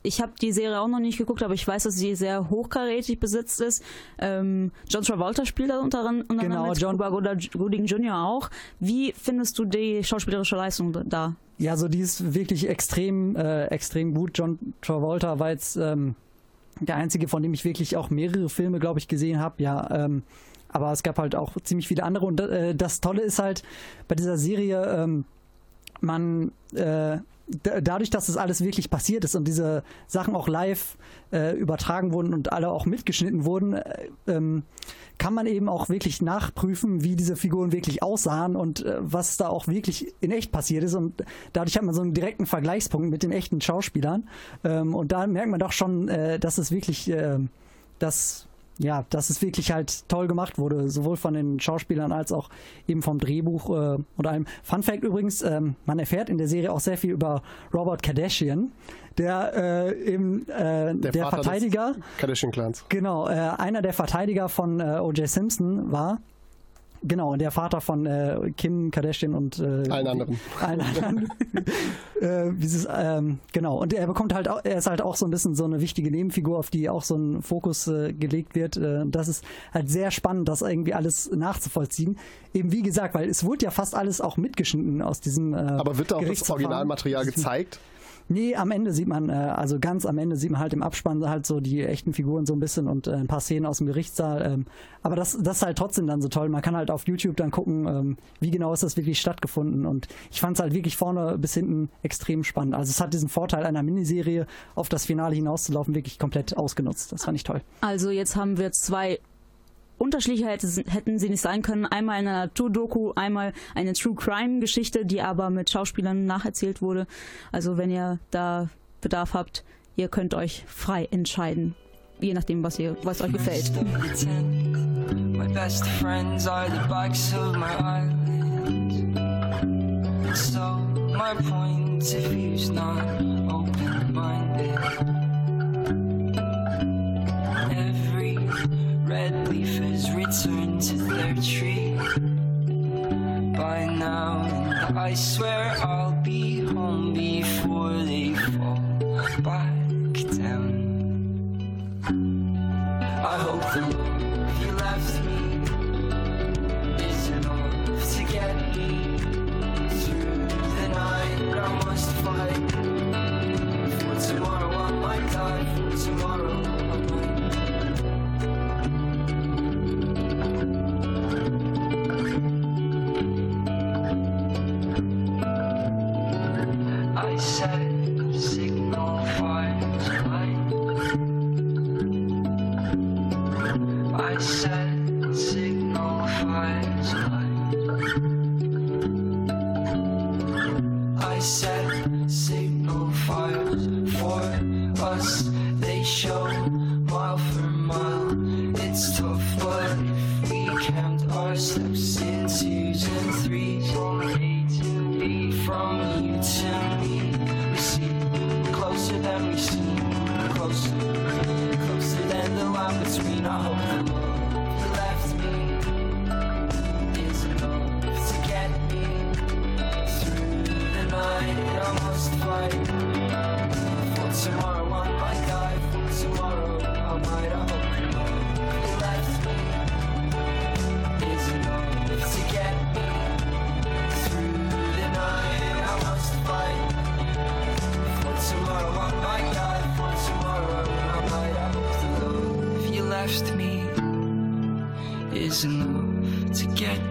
ich habe die Serie auch noch nicht geguckt, aber ich weiß, dass sie sehr hochkarätig besetzt ist. Ähm, John Travolta spielt da unter, unter Genau, mit, John- Cuba Gooding Jr. auch. Wie findest du die schauspielerische Leistung da? Ja, so die ist wirklich extrem, äh, extrem gut. John Travolta war jetzt ähm, der einzige, von dem ich wirklich auch mehrere Filme, glaube ich, gesehen habe. Ja, ähm, aber es gab halt auch ziemlich viele andere. Und äh, das Tolle ist halt bei dieser Serie, ähm, man äh, da- dadurch, dass das alles wirklich passiert ist und diese Sachen auch live äh, übertragen wurden und alle auch mitgeschnitten wurden, äh, ähm, kann man eben auch wirklich nachprüfen, wie diese Figuren wirklich aussahen und äh, was da auch wirklich in echt passiert ist. Und dadurch hat man so einen direkten Vergleichspunkt mit den echten Schauspielern. Ähm, und da merkt man doch schon, äh, dass es wirklich, äh, dass ja, dass es wirklich halt toll gemacht wurde, sowohl von den Schauspielern als auch eben vom Drehbuch äh, und allem. Fun Fact übrigens, ähm, man erfährt in der Serie auch sehr viel über Robert Kardashian, der äh, eben äh, der, des Verteidiger, Kardashian-Clans. genau, äh, einer der Verteidiger von äh, O.J. Simpson war. Genau, und der Vater von äh, Kim Kardashian und äh, Allen anderen. allen anderen. äh, dieses, ähm, genau, und er bekommt halt auch, er ist halt auch so ein bisschen so eine wichtige Nebenfigur, auf die auch so ein Fokus äh, gelegt wird. Äh, das ist halt sehr spannend, das irgendwie alles nachzuvollziehen. Eben wie gesagt, weil es wurde ja fast alles auch mitgeschnitten aus diesem. Äh, Aber wird da auch das. Originalmaterial gezeigt? Nee, am Ende sieht man, äh, also ganz am Ende sieht man halt im Abspann halt so die echten Figuren so ein bisschen und äh, ein paar Szenen aus dem Gerichtssaal. Ähm, aber das, das ist halt trotzdem dann so toll. Man kann halt auf YouTube dann gucken, ähm, wie genau ist das wirklich stattgefunden. Und ich fand es halt wirklich vorne bis hinten extrem spannend. Also es hat diesen Vorteil einer Miniserie auf das Finale hinauszulaufen wirklich komplett ausgenutzt. Das fand ich toll. Also jetzt haben wir zwei unterschiedliche hätte, hätten sie nicht sein können. Einmal eine Naturdoku, einmal eine True Crime Geschichte, die aber mit Schauspielern nacherzählt wurde. Also wenn ihr da Bedarf habt, ihr könnt euch frei entscheiden. Je nachdem, was, ihr, was euch gefällt. My best friends are the backs of my eyelids. So, my point of view's not open minded. Every red leaf has returned to their tree by now, and I swear I'll be home before they fall back down. I hope the love you left me is enough to get me through the night. I must fight for tomorrow. I might die for tomorrow. Us. They show mile for mile. It's tough, but if we count our steps in twos and threes, from A to B, from you to me, we see closer than we seem, closer, closer than the line between our hope left me is enough to get me through the night. I must fight for tomorrow. Tomorrow. You left me is enough to get through the night. I must fight for tomorrow. I might die for tomorrow. I might I hope the love you left me is enough to get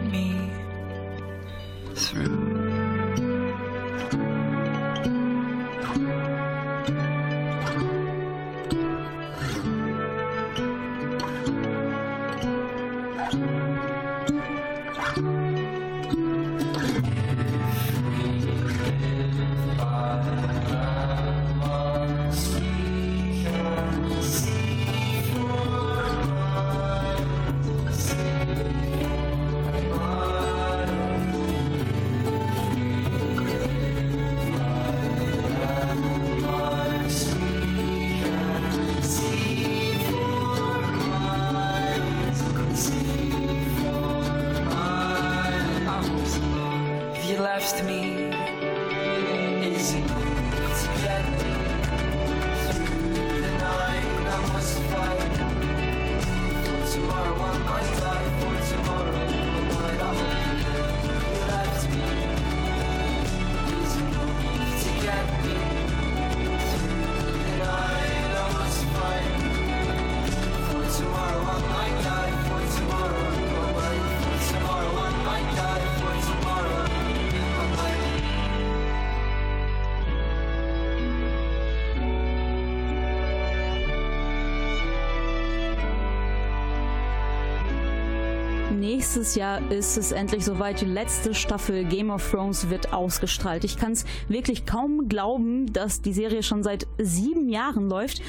Nächstes Jahr ist es endlich soweit. Die letzte Staffel Game of Thrones wird ausgestrahlt. Ich kann es wirklich kaum glauben, dass die Serie schon seit sieben Jahren läuft.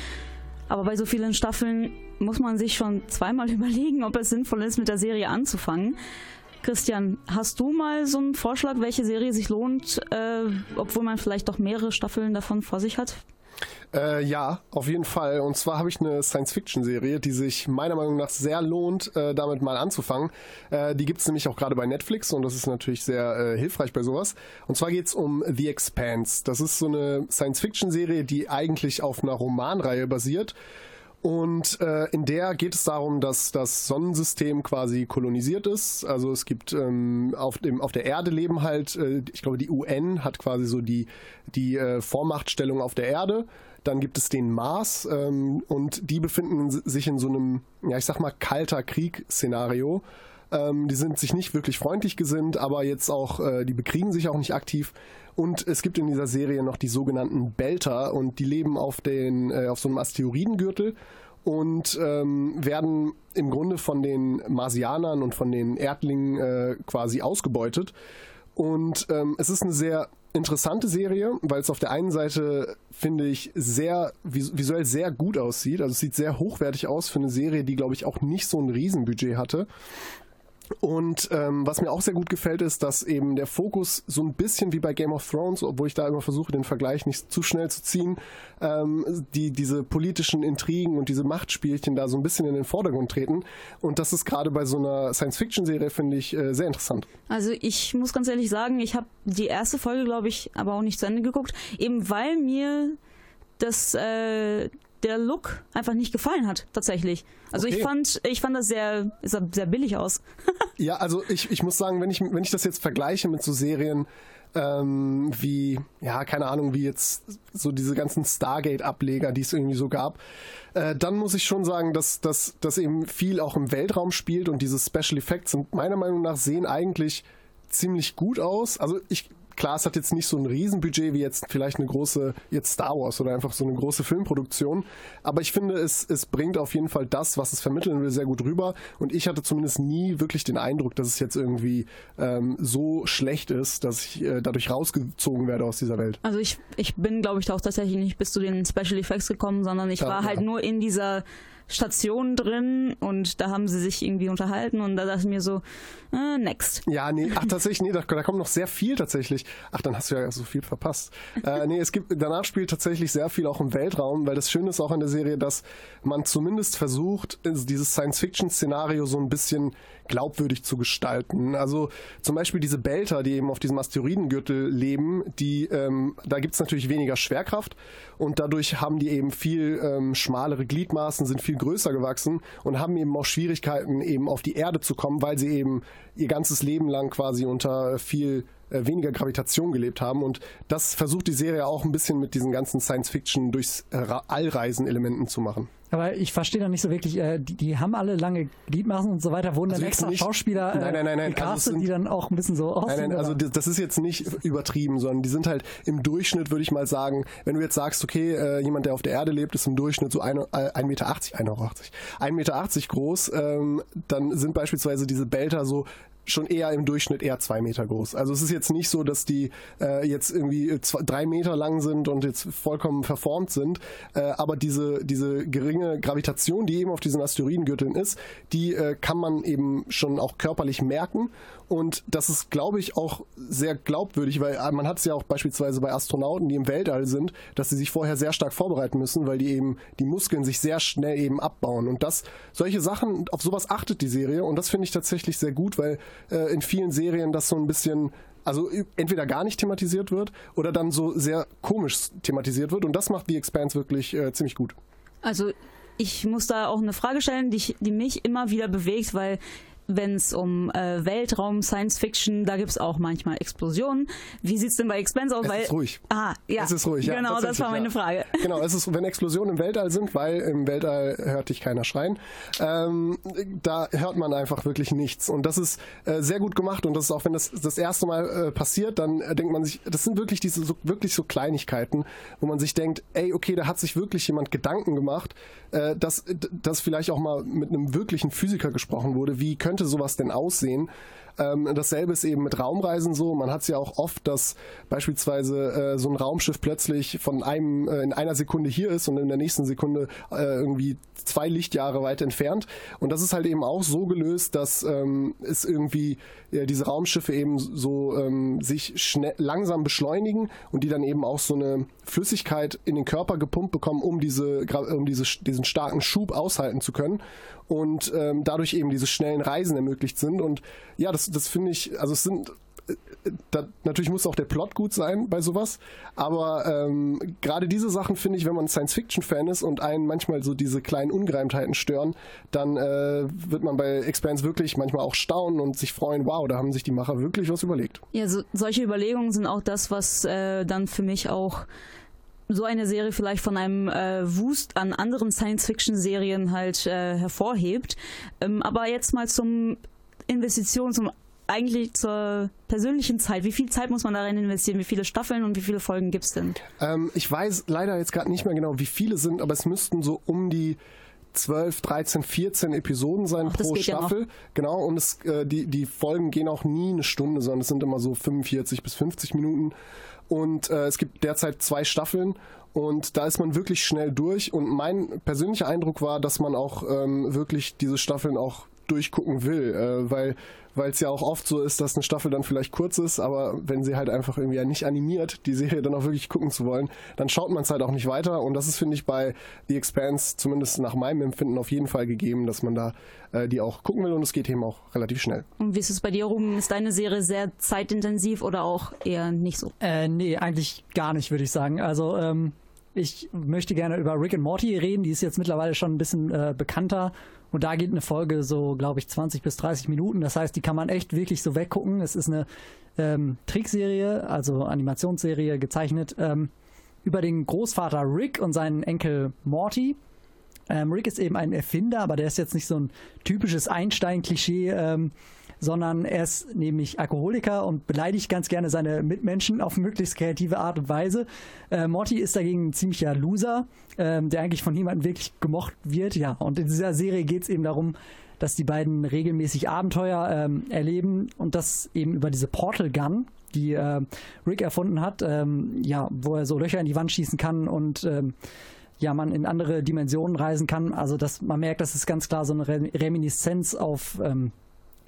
Aber bei so vielen Staffeln muss man sich schon zweimal überlegen, ob es sinnvoll ist, mit der Serie anzufangen. Christian, hast du mal so einen Vorschlag, welche Serie sich lohnt, äh, obwohl man vielleicht doch mehrere Staffeln davon vor sich hat? Äh, ja, auf jeden Fall. Und zwar habe ich eine Science-Fiction-Serie, die sich meiner Meinung nach sehr lohnt, äh, damit mal anzufangen. Äh, die gibt's nämlich auch gerade bei Netflix und das ist natürlich sehr äh, hilfreich bei sowas. Und zwar geht's um The Expanse. Das ist so eine Science-Fiction-Serie, die eigentlich auf einer Romanreihe basiert. Und äh, in der geht es darum, dass das Sonnensystem quasi kolonisiert ist. Also es gibt ähm, auf, dem, auf der Erde leben halt, äh, ich glaube, die UN hat quasi so die, die äh, Vormachtstellung auf der Erde. Dann gibt es den Mars ähm, und die befinden sich in so einem, ja, ich sag mal, kalter Krieg-Szenario. Ähm, die sind sich nicht wirklich freundlich gesinnt, aber jetzt auch, äh, die bekriegen sich auch nicht aktiv. Und es gibt in dieser Serie noch die sogenannten Belter und die leben auf, den, äh, auf so einem Asteroidengürtel und ähm, werden im Grunde von den Marsianern und von den Erdlingen äh, quasi ausgebeutet. Und ähm, es ist eine sehr interessante Serie, weil es auf der einen Seite, finde ich, sehr vis visuell sehr gut aussieht. Also es sieht sehr hochwertig aus für eine Serie, die, glaube ich, auch nicht so ein Riesenbudget hatte. Und ähm, was mir auch sehr gut gefällt, ist, dass eben der Fokus so ein bisschen wie bei Game of Thrones, obwohl ich da immer versuche, den Vergleich nicht zu schnell zu ziehen, ähm, die diese politischen Intrigen und diese Machtspielchen da so ein bisschen in den Vordergrund treten. Und das ist gerade bei so einer Science-Fiction-Serie, finde ich, äh, sehr interessant. Also ich muss ganz ehrlich sagen, ich habe die erste Folge, glaube ich, aber auch nicht zu Ende geguckt, eben weil mir das äh, der Look einfach nicht gefallen hat, tatsächlich. Also Okay. ich fand, ich fand das sehr, sah sehr billig aus. Ja, also ich, ich muss sagen, wenn ich, wenn ich das jetzt vergleiche mit so Serien ähm, wie, ja, keine Ahnung, wie jetzt so diese ganzen Stargate-Ableger, die es irgendwie so gab, äh, dann muss ich schon sagen, dass dass das eben viel auch im Weltraum spielt und diese Special Effects sind meiner Meinung nach sehen eigentlich ziemlich gut aus. Also ich klar, es hat jetzt nicht so ein Riesenbudget wie jetzt vielleicht eine große, jetzt Star Wars oder einfach so eine große Filmproduktion. Aber ich finde, es, es bringt auf jeden Fall das, was es vermitteln will, sehr gut rüber. Und ich hatte zumindest nie wirklich den Eindruck, dass es jetzt irgendwie ähm, so schlecht ist, dass ich äh, dadurch rausgezogen werde aus dieser Welt. Also ich, ich bin, glaube ich, da auch tatsächlich nicht bis zu den Special Effects gekommen, sondern ich Ja, war ja. halt nur in dieser Station drin und da haben sie sich irgendwie unterhalten und da dachte ich mir so, äh, next. Ja, nee, ach tatsächlich, nee, da, da kommt noch sehr viel tatsächlich. Ach, dann hast du ja so viel verpasst. äh, nee, es gibt, danach spielt tatsächlich sehr viel auch im Weltraum, weil das Schöne ist auch an der Serie, dass man zumindest versucht, dieses Science-Fiction-Szenario so ein bisschen glaubwürdig zu gestalten. Also zum Beispiel diese Belter, die eben auf diesem Asteroidengürtel leben, die, ähm, da gibt's natürlich weniger Schwerkraft und dadurch haben die eben viel ähm, schmalere Gliedmaßen, sind viel größer gewachsen und haben eben auch Schwierigkeiten, eben auf die Erde zu kommen, weil sie eben ihr ganzes Leben lang quasi unter viel äh, weniger Gravitation gelebt haben. Und das versucht die Serie auch ein bisschen mit diesen ganzen Science-Fiction durchs äh, Allreisen-Elementen zu machen. Aber ich verstehe da nicht so wirklich, äh, die, die haben alle lange Gliedmaßen und so weiter, wurden Also dann extra nicht- Schauspieler äh, Nein, nein, nein, nein, also gecastet, sind- die dann auch ein bisschen so aussehen. Nein, nein, also das das ist jetzt nicht übertrieben, sondern die sind halt im Durchschnitt, würde ich mal sagen, wenn du jetzt sagst, okay, äh, jemand, der auf der Erde lebt, ist im Durchschnitt so 1,80 Meter, 1,80 Meter groß, ähm, dann sind beispielsweise diese Belter so schon eher im Durchschnitt eher zwei Meter groß. Also es ist jetzt nicht so, dass die äh, jetzt irgendwie zwei, drei Meter lang sind und jetzt vollkommen verformt sind, äh, aber diese, diese geringe Gravitation, die eben auf diesen Asteroidengürteln ist, die äh, kann man eben schon auch körperlich merken und das ist, glaube ich, auch sehr glaubwürdig, weil äh, man hat es ja auch beispielsweise bei Astronauten, die im Weltall sind, dass sie sich vorher sehr stark vorbereiten müssen, weil die eben die Muskeln sich sehr schnell eben abbauen. Und das, solche Sachen, auf sowas achtet die Serie und das finde ich tatsächlich sehr gut, weil äh, in vielen Serien das so ein bisschen also entweder gar nicht thematisiert wird oder dann so sehr komisch thematisiert wird und das macht The Expanse wirklich äh, ziemlich gut. Also ich muss da auch eine Frage stellen, die, ich, die mich immer wieder bewegt, weil wenn es um äh, Weltraum, Science Fiction, da gibt es auch manchmal Explosionen. Wie sieht es denn bei Expense aus? Es weil, ist ruhig. Ah, ja. Es ist ruhig, ja. Genau, das war meine. Frage. Genau, es ist, wenn Explosionen im Weltall sind, weil im Weltall hört dich keiner schreien, ähm, da hört man einfach wirklich nichts. Und das ist äh, sehr gut gemacht und das ist auch, wenn das das erste Mal äh, passiert, dann äh, denkt man sich, das sind wirklich diese so, wirklich so Kleinigkeiten, wo man sich denkt, ey, okay, da hat sich wirklich jemand Gedanken gemacht, äh, dass, dass vielleicht auch mal mit einem wirklichen Physiker gesprochen wurde, wie könnte sowas denn aussehen? Ähm, dasselbe ist eben mit Raumreisen so. Man hat es ja auch oft, dass beispielsweise äh, so ein Raumschiff plötzlich von einem äh, in einer Sekunde hier ist und in der nächsten Sekunde äh, irgendwie zwei Lichtjahre weit entfernt. Und das ist halt eben auch so gelöst, dass ähm, es irgendwie diese Raumschiffe eben so ähm, sich schnell, langsam beschleunigen und die dann eben auch so eine Flüssigkeit in den Körper gepumpt bekommen, um diese um diese, diesen starken Schub aushalten zu können und ähm, dadurch eben diese schnellen Reisen ermöglicht sind. Und ja, das, das finde ich, also es sind da, natürlich muss auch der Plot gut sein bei sowas, aber ähm, gerade diese Sachen finde ich, wenn man Science-Fiction-Fan ist und einen manchmal so diese kleinen Ungereimtheiten stören, dann äh, wird man bei Expanse wirklich manchmal auch staunen und sich freuen, wow, da haben sich die Macher wirklich was überlegt. Ja, so, solche Überlegungen sind auch das, was äh, dann für mich auch so eine Serie vielleicht von einem äh, Wust an anderen Science-Fiction-Serien halt äh, hervorhebt. Ähm, aber jetzt mal zum Investition, zum eigentlich zur persönlichen Zeit. Wie viel Zeit muss man darin investieren? Wie viele Staffeln und wie viele Folgen gibt es denn? Ähm, ich weiß leider jetzt gerade nicht mehr genau, wie viele sind, aber es müssten so um die 12, 13, 14 Episoden sein Ach, pro ja Staffel. noch. genau, und es, äh, die, die Folgen gehen auch nie eine Stunde, sondern es sind immer so 45 bis 50 Minuten. Und äh, es gibt derzeit zwei Staffeln und da ist man wirklich schnell durch. Und mein persönlicher Eindruck war, dass man auch ähm, wirklich diese Staffeln auch durchgucken will, äh, weil weil es ja auch oft so ist, dass eine Staffel dann vielleicht kurz ist, aber wenn sie halt einfach irgendwie ja nicht animiert, die Serie dann auch wirklich gucken zu wollen, dann schaut man es halt auch nicht weiter und das ist, finde ich, bei The Expanse zumindest nach meinem Empfinden auf jeden Fall gegeben, dass man da äh, die auch gucken will und es geht eben auch relativ schnell. Und wie ist es bei dir, Ruben? Ist deine Serie sehr zeitintensiv oder auch eher nicht so? Äh, nee, eigentlich gar nicht, würde ich sagen. Also, ähm, ich möchte gerne über Rick and Morty reden. Die ist jetzt mittlerweile schon ein bisschen äh, bekannter. Und da geht eine Folge so, glaube ich, 20 bis 30 Minuten. Das heißt, die kann man echt wirklich so weggucken. Es ist eine ähm, Trickserie, also Animationsserie gezeichnet, ähm, über den Großvater Rick und seinen Enkel Morty. Ähm, Rick ist eben ein Erfinder, aber der ist jetzt nicht so ein typisches Einstein-Klischee, ähm, sondern er ist nämlich Alkoholiker und beleidigt ganz gerne seine Mitmenschen auf möglichst kreative Art und Weise. Äh, Morty ist dagegen ein ziemlicher Loser, ähm, der eigentlich von niemandem wirklich gemocht wird. Ja, und in dieser Serie geht es eben darum, dass die beiden regelmäßig Abenteuer ähm, erleben und das eben über diese Portal Gun, die äh, Rick erfunden hat, ähm, ja, wo er so Löcher in die Wand schießen kann und ähm, ja, man in andere Dimensionen reisen kann. Also dass man merkt, das ist ganz klar so eine Re Reminiszenz auf ähm,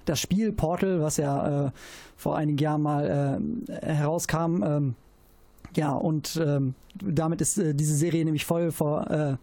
das Spiel Portal, was ja äh, vor einigen Jahren mal äh, herauskam. Ähm, ja, und ähm, damit ist äh, diese Serie nämlich voll vor, äh,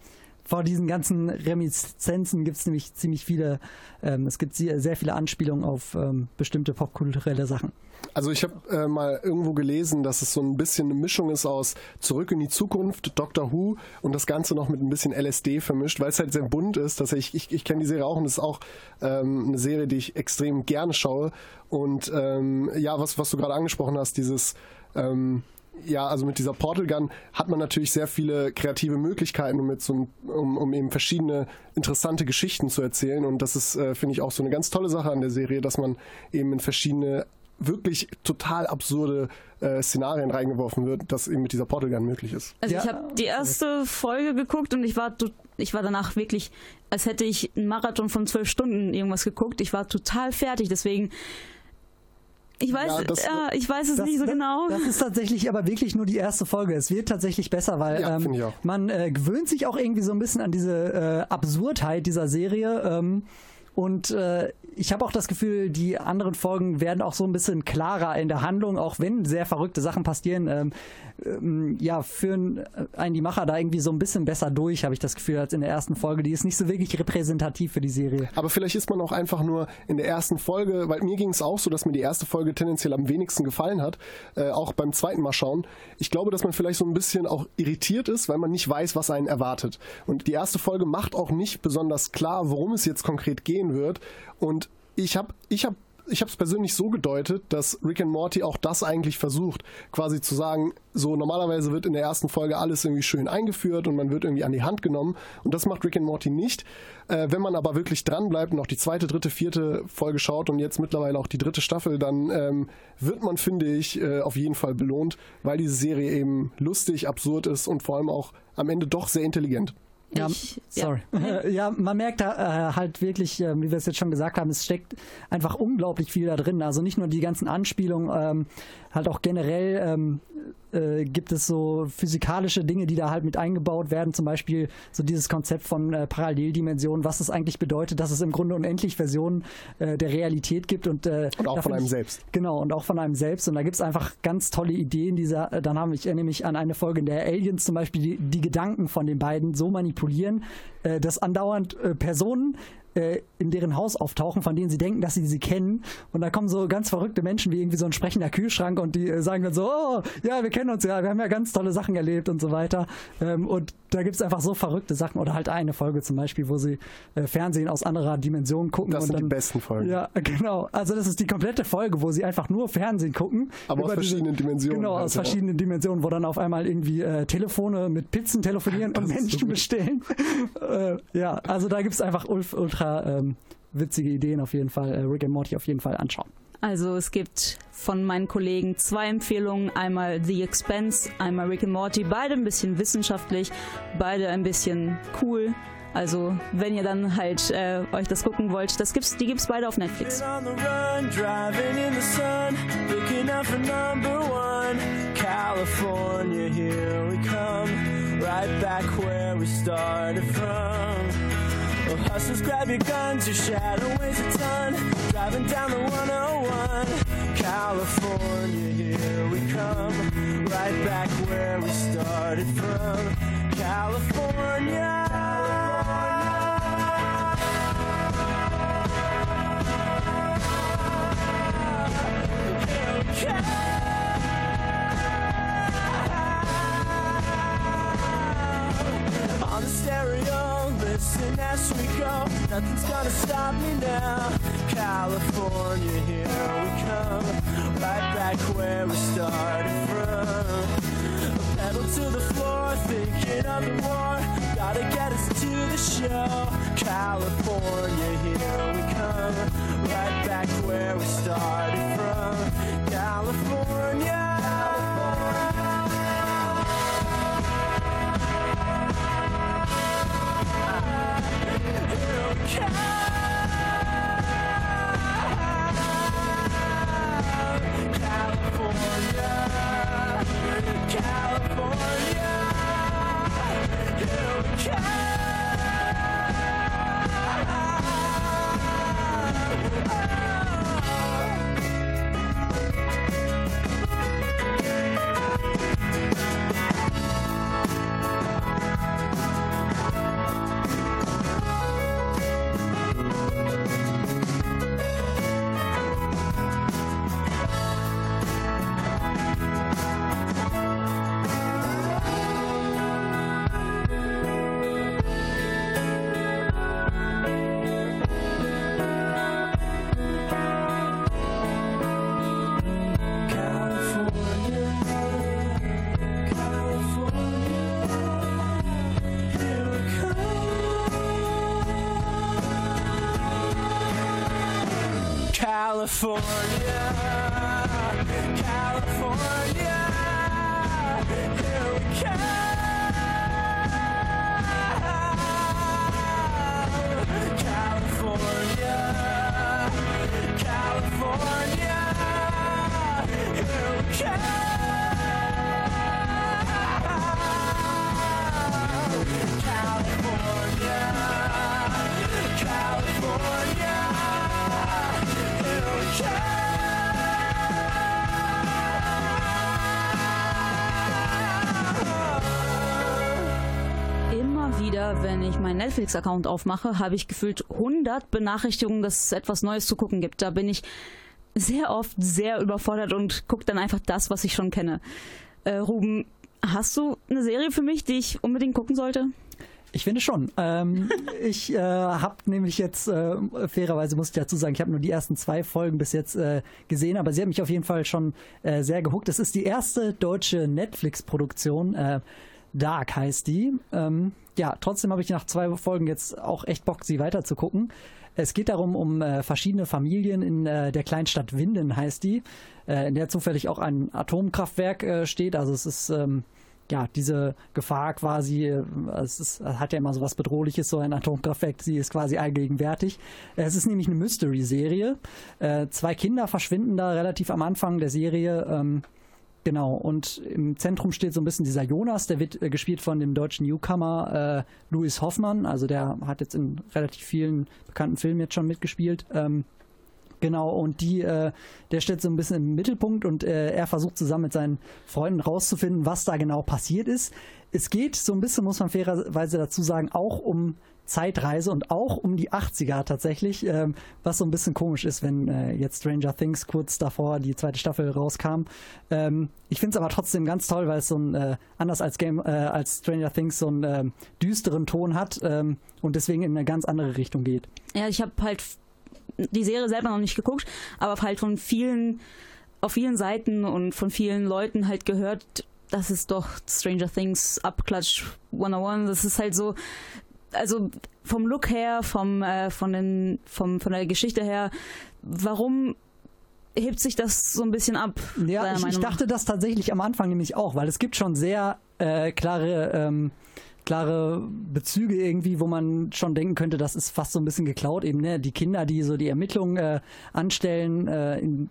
vor diesen ganzen Reminiszenzen gibt es nämlich ziemlich viele, ähm, es gibt sehr, viele Anspielungen auf ähm, bestimmte popkulturelle Sachen. Also ich habe äh, mal irgendwo gelesen, dass es so ein bisschen eine Mischung ist aus Zurück in die Zukunft, Doctor Who und das Ganze noch mit ein bisschen LSD vermischt, weil es halt sehr bunt ist. Tatsächlich, ich, ich kenne die Serie auch und es ist auch ähm, eine Serie, die ich extrem gerne schaue. Und ähm, ja, was, was du gerade angesprochen hast, dieses ähm, ja, also mit dieser Portal Gun hat man natürlich sehr viele kreative Möglichkeiten, um, mit so, um, um eben verschiedene interessante Geschichten zu erzählen. Und das ist, äh, finde ich, auch so eine ganz tolle Sache an der Serie, dass man eben in verschiedene wirklich total absurde äh, Szenarien reingeworfen wird, das eben mit dieser Portal Gun möglich ist. Also ich habe die erste Folge geguckt und ich war ich war danach wirklich, als hätte ich einen Marathon von zwölf Stunden irgendwas geguckt. Ich war total fertig, deswegen Ich weiß, Ja, das- ja, ich weiß es Das, nicht so das- genau. Das ist tatsächlich aber wirklich nur die erste Folge. Es wird tatsächlich besser, weil Ja, ähm, man äh, gewöhnt sich auch irgendwie so ein bisschen an diese äh, Absurdheit dieser Serie. Ähm, und äh, ich habe auch das Gefühl, die anderen Folgen werden auch so ein bisschen klarer in der Handlung, auch wenn sehr verrückte Sachen passieren. Ähm, ähm, ja, führen einen die Macher da irgendwie so ein bisschen besser durch, habe ich das Gefühl, als in der ersten Folge. Die ist nicht so wirklich repräsentativ für die Serie. Aber vielleicht ist man auch einfach nur in der ersten Folge, weil mir ging es auch so, dass mir die erste Folge tendenziell am wenigsten gefallen hat, äh, auch beim zweiten Mal schauen. Ich glaube, dass man vielleicht so ein bisschen auch irritiert ist, weil man nicht weiß, was einen erwartet. Und die erste Folge macht auch nicht besonders klar, worum es jetzt konkret gehen wird. Und ich habe ich hab ich es persönlich so gedeutet, dass Rick and Morty auch das eigentlich versucht, quasi zu sagen, so normalerweise wird in der ersten Folge alles irgendwie schön eingeführt und man wird irgendwie an die Hand genommen und das macht Rick and Morty nicht. Äh, wenn man aber wirklich dran bleibt und auch die zweite, dritte, vierte Folge schaut und jetzt mittlerweile auch die dritte Staffel, dann ähm, wird man, finde ich, äh, auf jeden Fall belohnt, weil diese Serie eben lustig, absurd ist und vor allem auch am Ende doch sehr intelligent. Ja, Ich- sorry. Ja. man merkt da äh, halt wirklich, äh, wie wir es jetzt schon gesagt haben, es steckt einfach unglaublich viel da drin. Also nicht nur die ganzen Anspielungen, ähm, halt auch generell ähm, äh, gibt es so physikalische Dinge, die da halt mit eingebaut werden. Zum Beispiel so dieses Konzept von äh, Paralleldimensionen, was es eigentlich bedeutet, dass es im Grunde unendlich Versionen äh, der Realität gibt und, äh, Und auch von einem ich- selbst. Genau, und auch von einem selbst. Und da gibt's einfach ganz tolle Ideen. Dieser, äh, dann habe ich erinnere mich an eine Folge, in der Aliens zum Beispiel die, die Gedanken von den beiden so manipulieren, äh, dass andauernd Personen äh, in deren Haus auftauchen, von denen sie denken, dass sie sie kennen. Und da kommen so ganz verrückte Menschen wie irgendwie so ein sprechender Kühlschrank und die äh, sagen dann so, oh, ja, wir kennen uns ja, wir haben ja ganz tolle Sachen erlebt und so weiter. Ähm, und da gibt's einfach so verrückte Sachen. Oder halt eine Folge zum Beispiel, wo sie äh, Fernsehen aus anderer Dimension gucken. Das und sind dann, die besten Folgen. Ja, genau. Also das ist die komplette Folge, wo sie einfach nur Fernsehen gucken. Aber aus Über diese- verschiedenen Dimensionen Genau, halt, aus ja. verschiedenen Dimensionen, wo dann auf einmal irgendwie äh, Telefone mit Pizzen telefonieren und Das so Menschen gut. bestellen. äh, ja, also da gibt's einfach ultra, ultra ähm, witzige Ideen auf jeden Fall. Äh, Rick and Morty auf jeden Fall anschauen. Also es gibt von meinen Kollegen zwei Empfehlungen. Einmal The Expense, einmal Rick and Morty. Beide ein bisschen wissenschaftlich, beide ein bisschen cool. Also wenn ihr dann halt äh, euch das gucken wollt, das gibt's, die gibt's beide auf Netflix. California, here we come, right back where we started from. Hustlers, grab your guns, your shadow weighs a ton, driving down the 101. California, here we come, right back where we started from. California. Listen as we go. Nothing's gonna stop me now. California, here we come. Right back where we started from. Pedal to the floor, thinking of the war. Gotta get us to the show. California, here we come. Right back where we started from. California. California, California, Netflix-Account aufmache, habe ich gefühlt 100 Benachrichtigungen, dass es etwas Neues zu gucken gibt. Da bin ich sehr oft sehr überfordert und gucke dann einfach das, was ich schon kenne. Äh, Ruben, hast du eine Serie für mich, die ich unbedingt gucken sollte? Ich finde schon. Ähm, ich äh, habe nämlich jetzt, äh, fairerweise muss ich dazu sagen, ich habe nur die ersten zwei Folgen bis jetzt äh, gesehen, aber sie hat mich auf jeden Fall schon äh, sehr gehuckt. Es ist die erste deutsche Netflix-Produktion. Äh, Dark heißt die. Ähm, ja, trotzdem habe ich nach zwei Folgen jetzt auch echt Bock, sie weiter zu gucken. Es geht darum, um äh, verschiedene Familien in äh, der Kleinstadt Winden heißt die, äh, in der zufällig auch ein Atomkraftwerk äh, steht. Also es ist ähm, ja diese Gefahr quasi, äh, es ist, hat ja immer so was Bedrohliches, so ein Atomkraftwerk, sie ist quasi allgegenwärtig. Äh, Es ist nämlich eine Mystery-Serie. Zwei Kinder verschwinden da relativ am Anfang der Serie. Ähm, Genau, und im Zentrum steht so ein bisschen dieser Jonas, der wird äh, gespielt von dem deutschen Newcomer äh, Louis Hoffmann, also der hat jetzt in relativ vielen bekannten Filmen jetzt schon mitgespielt. Ähm, genau, und die, äh, der steht so ein bisschen im Mittelpunkt und äh, er versucht zusammen mit seinen Freunden rauszufinden, was da genau passiert ist. Es geht so ein bisschen, muss man fairerweise dazu sagen, auch um Zeitreise und auch um die 80er tatsächlich, ähm, was so ein bisschen komisch ist, wenn äh, jetzt Stranger Things kurz davor die zweite Staffel rauskam. Ähm, ich finde es aber trotzdem ganz toll, weil es so ein, äh, anders als Game, äh, als Stranger Things so einen ähm, düsteren Ton hat ähm, und deswegen in eine ganz andere Richtung geht. Ja, ich habe halt die Serie selber noch nicht geguckt, aber halt von vielen, auf vielen Seiten und von vielen Leuten halt gehört, das ist doch Stranger Things Abklatsch 101. Das ist halt so, also vom Look her, vom, äh, von, den, vom, von der Geschichte her, warum hebt sich das so ein bisschen ab? Ja, ich, ich dachte das tatsächlich am Anfang nämlich auch, weil es gibt schon sehr äh, klare, ähm, klare Bezüge irgendwie, wo man schon denken könnte, das ist fast so ein bisschen geklaut. Eben ne? die Kinder, die so die Ermittlungen äh, anstellen, äh, in,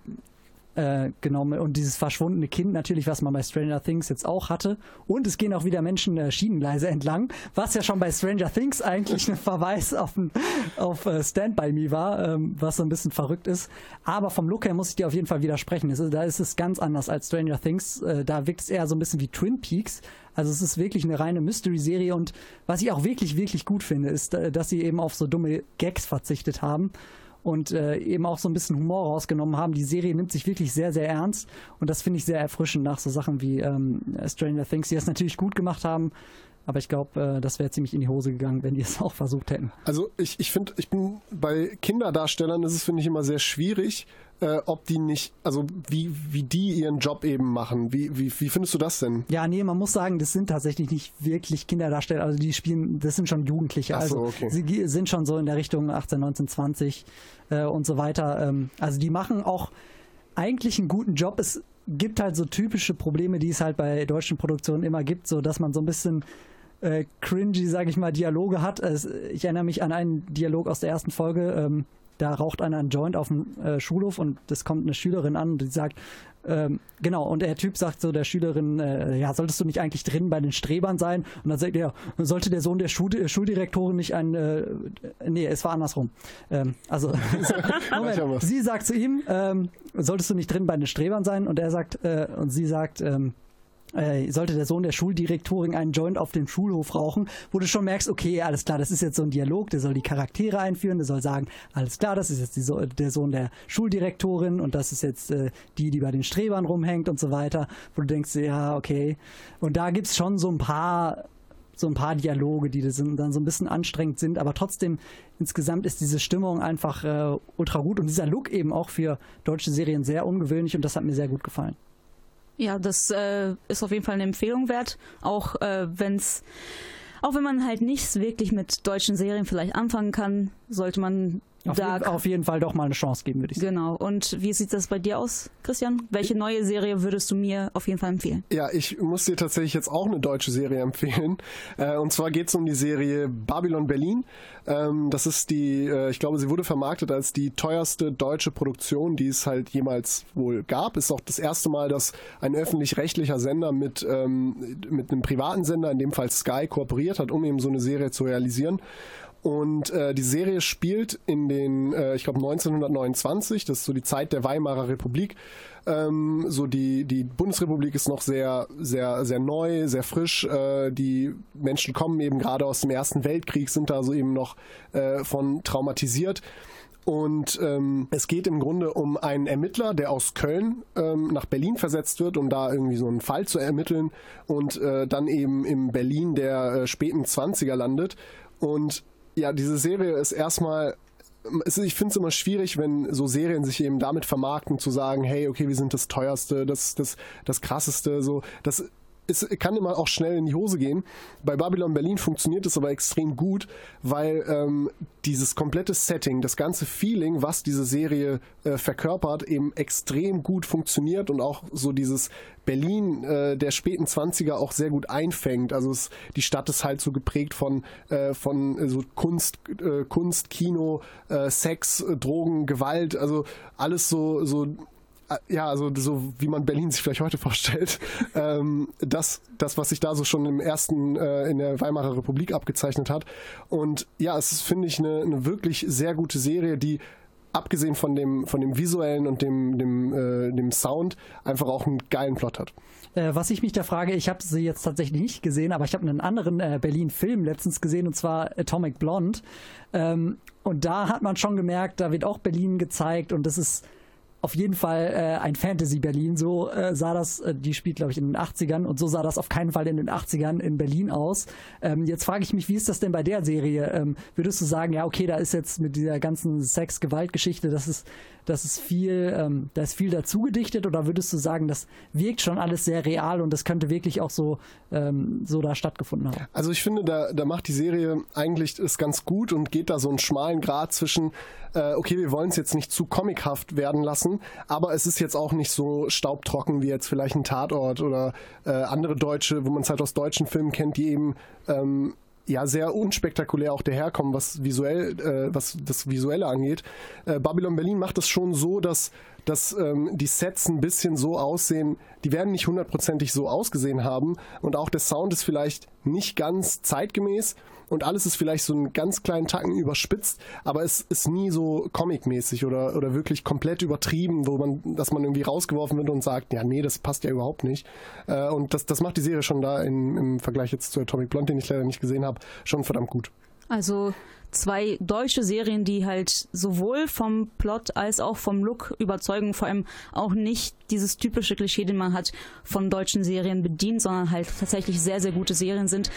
äh, genau, und dieses verschwundene Kind natürlich, was man bei Stranger Things jetzt auch hatte. Und es gehen auch wieder Menschen äh, Schienengleise entlang, was ja schon bei Stranger Things eigentlich ein Verweis auf, ein- auf äh, Stand By Me war, ähm, was so ein bisschen verrückt ist. Aber vom Look her muss ich dir auf jeden Fall widersprechen. Es da ist es ganz anders als Stranger Things. Äh, da wirkt es eher so ein bisschen wie Twin Peaks. Also es ist wirklich eine reine Mystery-Serie und was ich auch wirklich, wirklich gut finde, ist, äh, dass sie eben auf so dumme Gags verzichtet haben und äh, eben auch so ein bisschen Humor rausgenommen haben. Die Serie nimmt sich wirklich sehr, sehr ernst und das finde ich sehr erfrischend nach so Sachen wie ähm, Stranger Things, die es natürlich gut gemacht haben, aber ich glaube, äh, das wäre ziemlich in die Hose gegangen, wenn die es auch versucht hätten. Also ich, ich finde, ich bin bei Kinderdarstellern ist es, finde ich, immer sehr schwierig, äh, ob die nicht, also wie, wie die ihren Job eben machen. Wie, wie, wie findest du das denn? Ja, nee, man muss sagen, das sind tatsächlich nicht wirklich Kinderdarsteller, also die spielen, das sind schon Jugendliche, Ach so, also okay. sie sind schon so in der Richtung 18, 19, 20 äh, und so weiter. Ähm, also die machen auch eigentlich einen guten Job. Es gibt halt so typische Probleme, die es halt bei deutschen Produktionen immer gibt, so dass man so ein bisschen äh, cringy, sage ich mal, Dialoge hat. Es, ich erinnere mich an einen Dialog aus der ersten Folge. Ähm, da raucht einer einen Joint auf dem äh, Schulhof und es kommt eine Schülerin an und die sagt, ähm, genau, und der Typ sagt so der Schülerin, äh, ja, solltest du nicht eigentlich drin bei den Strebern sein? Und dann sagt er, sollte der Sohn der Schul äh, Schuldirektorin nicht ein, äh, nee, es war andersrum. Ähm, also, Moment, sie sagt zu ihm, ähm, solltest du nicht drin bei den Strebern sein? Und er sagt, äh, und sie sagt, ähm, äh, sollte der Sohn der Schuldirektorin einen Joint auf dem Schulhof rauchen, wo du schon merkst, okay, alles klar, das ist jetzt so ein Dialog, der soll die Charaktere einführen, der soll sagen, alles klar, das ist jetzt so der Sohn der Schuldirektorin und das ist jetzt äh, die, die bei den Strebern rumhängt und so weiter, wo du denkst, ja, okay. Und da gibt's schon so ein paar so ein paar Dialoge, die dann so ein bisschen anstrengend sind, aber trotzdem insgesamt ist diese Stimmung einfach äh, ultra gut und dieser Look eben auch für deutsche Serien sehr ungewöhnlich und das hat mir sehr gut gefallen. Ja, das äh, ist auf jeden Fall eine Empfehlung wert. Auch äh, wenn's, auch wenn man halt nichts wirklich mit deutschen Serien vielleicht anfangen kann, sollte man Auf, jeden, auf jeden Fall doch mal eine Chance geben, würde ich sagen. Genau. Und wie sieht das bei dir aus, Christian? Welche neue Serie würdest du mir auf jeden Fall empfehlen? Ja, ich muss dir tatsächlich jetzt auch eine deutsche Serie empfehlen. Äh, und zwar geht es um die Serie Babylon Berlin. Ähm, das ist die, äh, ich glaube, sie wurde vermarktet als die teuerste deutsche Produktion, die es halt jemals wohl gab. Ist auch das erste Mal, dass ein öffentlich-rechtlicher Sender mit, ähm, mit einem privaten Sender, in dem Fall Sky, kooperiert hat, um eben so eine Serie zu realisieren. Und äh, die Serie spielt in den, äh, ich glaube 1929, das ist so die Zeit der Weimarer Republik. Ähm, so die, die Bundesrepublik ist noch sehr, sehr, sehr neu, sehr frisch. Äh, die Menschen kommen eben gerade aus dem Ersten Weltkrieg, sind da so eben noch äh, von traumatisiert. Und ähm, es geht im Grunde um einen Ermittler, der aus Köln ähm, nach Berlin versetzt wird, um da irgendwie so einen Fall zu ermitteln und äh, dann eben im Berlin der äh, späten 20er landet. Und ja, diese Serie ist erstmal ich finde es immer schwierig, wenn so Serien sich eben damit vermarkten, zu sagen, hey, okay, wir sind das teuerste, das, das, das krasseste, so. Das es kann immer auch schnell in die Hose gehen. Bei Babylon Berlin funktioniert es aber extrem gut, weil ähm, dieses komplette Setting, das ganze Feeling, was diese Serie äh, verkörpert, eben extrem gut funktioniert und auch so dieses Berlin äh, der späten 20er auch sehr gut einfängt. Also es, die Stadt ist halt so geprägt von, äh, von so Kunst, äh, Kunst, Kino, äh, Sex, äh, Drogen, Gewalt, also alles so, so ja, also so wie man Berlin sich vielleicht heute vorstellt, ähm, das, das, was sich da so schon im ersten, äh, in der Weimarer Republik abgezeichnet hat. Und ja, es ist, finde ich, eine, eine wirklich sehr gute Serie, die abgesehen von dem, von dem visuellen und dem, dem, äh, dem Sound einfach auch einen geilen Plot hat. Äh, was ich mich da frage, ich habe sie jetzt tatsächlich nicht gesehen, aber ich habe einen anderen äh, Berlin-Film letztens gesehen und zwar Atomic Blonde. Ähm, und da hat man schon gemerkt, da wird auch Berlin gezeigt und das ist auf jeden Fall äh, ein Fantasy Berlin. So äh, sah das, äh, die spielt glaube ich in den 80ern und so sah das auf keinen Fall in den 80ern in Berlin aus. Ähm, jetzt frage ich mich, wie ist das denn bei der Serie? Ähm, würdest du sagen, ja okay, da ist jetzt mit dieser ganzen Sex-Gewalt-Geschichte, das ist das ist viel, ähm, da ist viel dazu gedichtet oder würdest du sagen, das wirkt schon alles sehr real und das könnte wirklich auch so, ähm, so da stattgefunden haben? Also ich finde, da, da macht die Serie eigentlich es ganz gut und geht da so einen schmalen Grad zwischen, äh, okay, wir wollen es jetzt nicht zu comichaft werden lassen, aber es ist jetzt auch nicht so staubtrocken wie jetzt vielleicht ein Tatort oder äh, andere deutsche, wo man es halt aus deutschen Filmen kennt, die eben ähm, ja sehr unspektakulär auch daherkommen, was visuell, äh, was das Visuelle angeht. Äh, Babylon Berlin macht es schon so, dass, dass ähm, die Sets ein bisschen so aussehen, die werden nicht hundertprozentig so ausgesehen haben. Und auch der Sound ist vielleicht nicht ganz zeitgemäß und alles ist vielleicht so einen ganz kleinen Tacken überspitzt, aber es ist nie so comic-mäßig oder, oder wirklich komplett übertrieben, wo man, dass man irgendwie rausgeworfen wird und sagt, ja, nee, das passt ja überhaupt nicht. Äh, und das, das macht die Serie schon da in, im Vergleich jetzt zu Atomic Blonde, den ich leider nicht gesehen habe, schon verdammt gut. Also zwei deutsche Serien, die halt sowohl vom Plot als auch vom Look überzeugen, vor allem auch nicht dieses typische Klischee, den man hat von deutschen Serien bedient, sondern halt tatsächlich sehr, sehr gute Serien sind.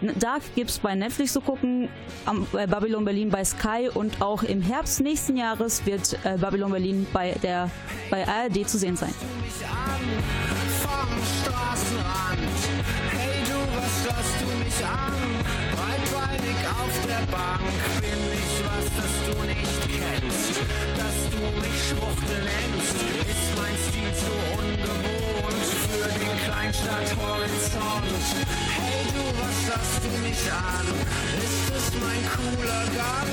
Dark gibt es bei Netflix zu gucken, am, bei Babylon Berlin bei Sky und auch im Herbst nächsten Jahres wird äh, Babylon Berlin bei der bei ARD zu sehen sein. Hey du, was schaust du mich an? Breitbeinig auf der Bank bin ich was, das du nicht kennst. Dass du mich Schwuchtel nennst, ist mein Stil zu ungewohnt für den Kleinstadthorizont. Hey du, mich an? Ist es mein cooler Gang?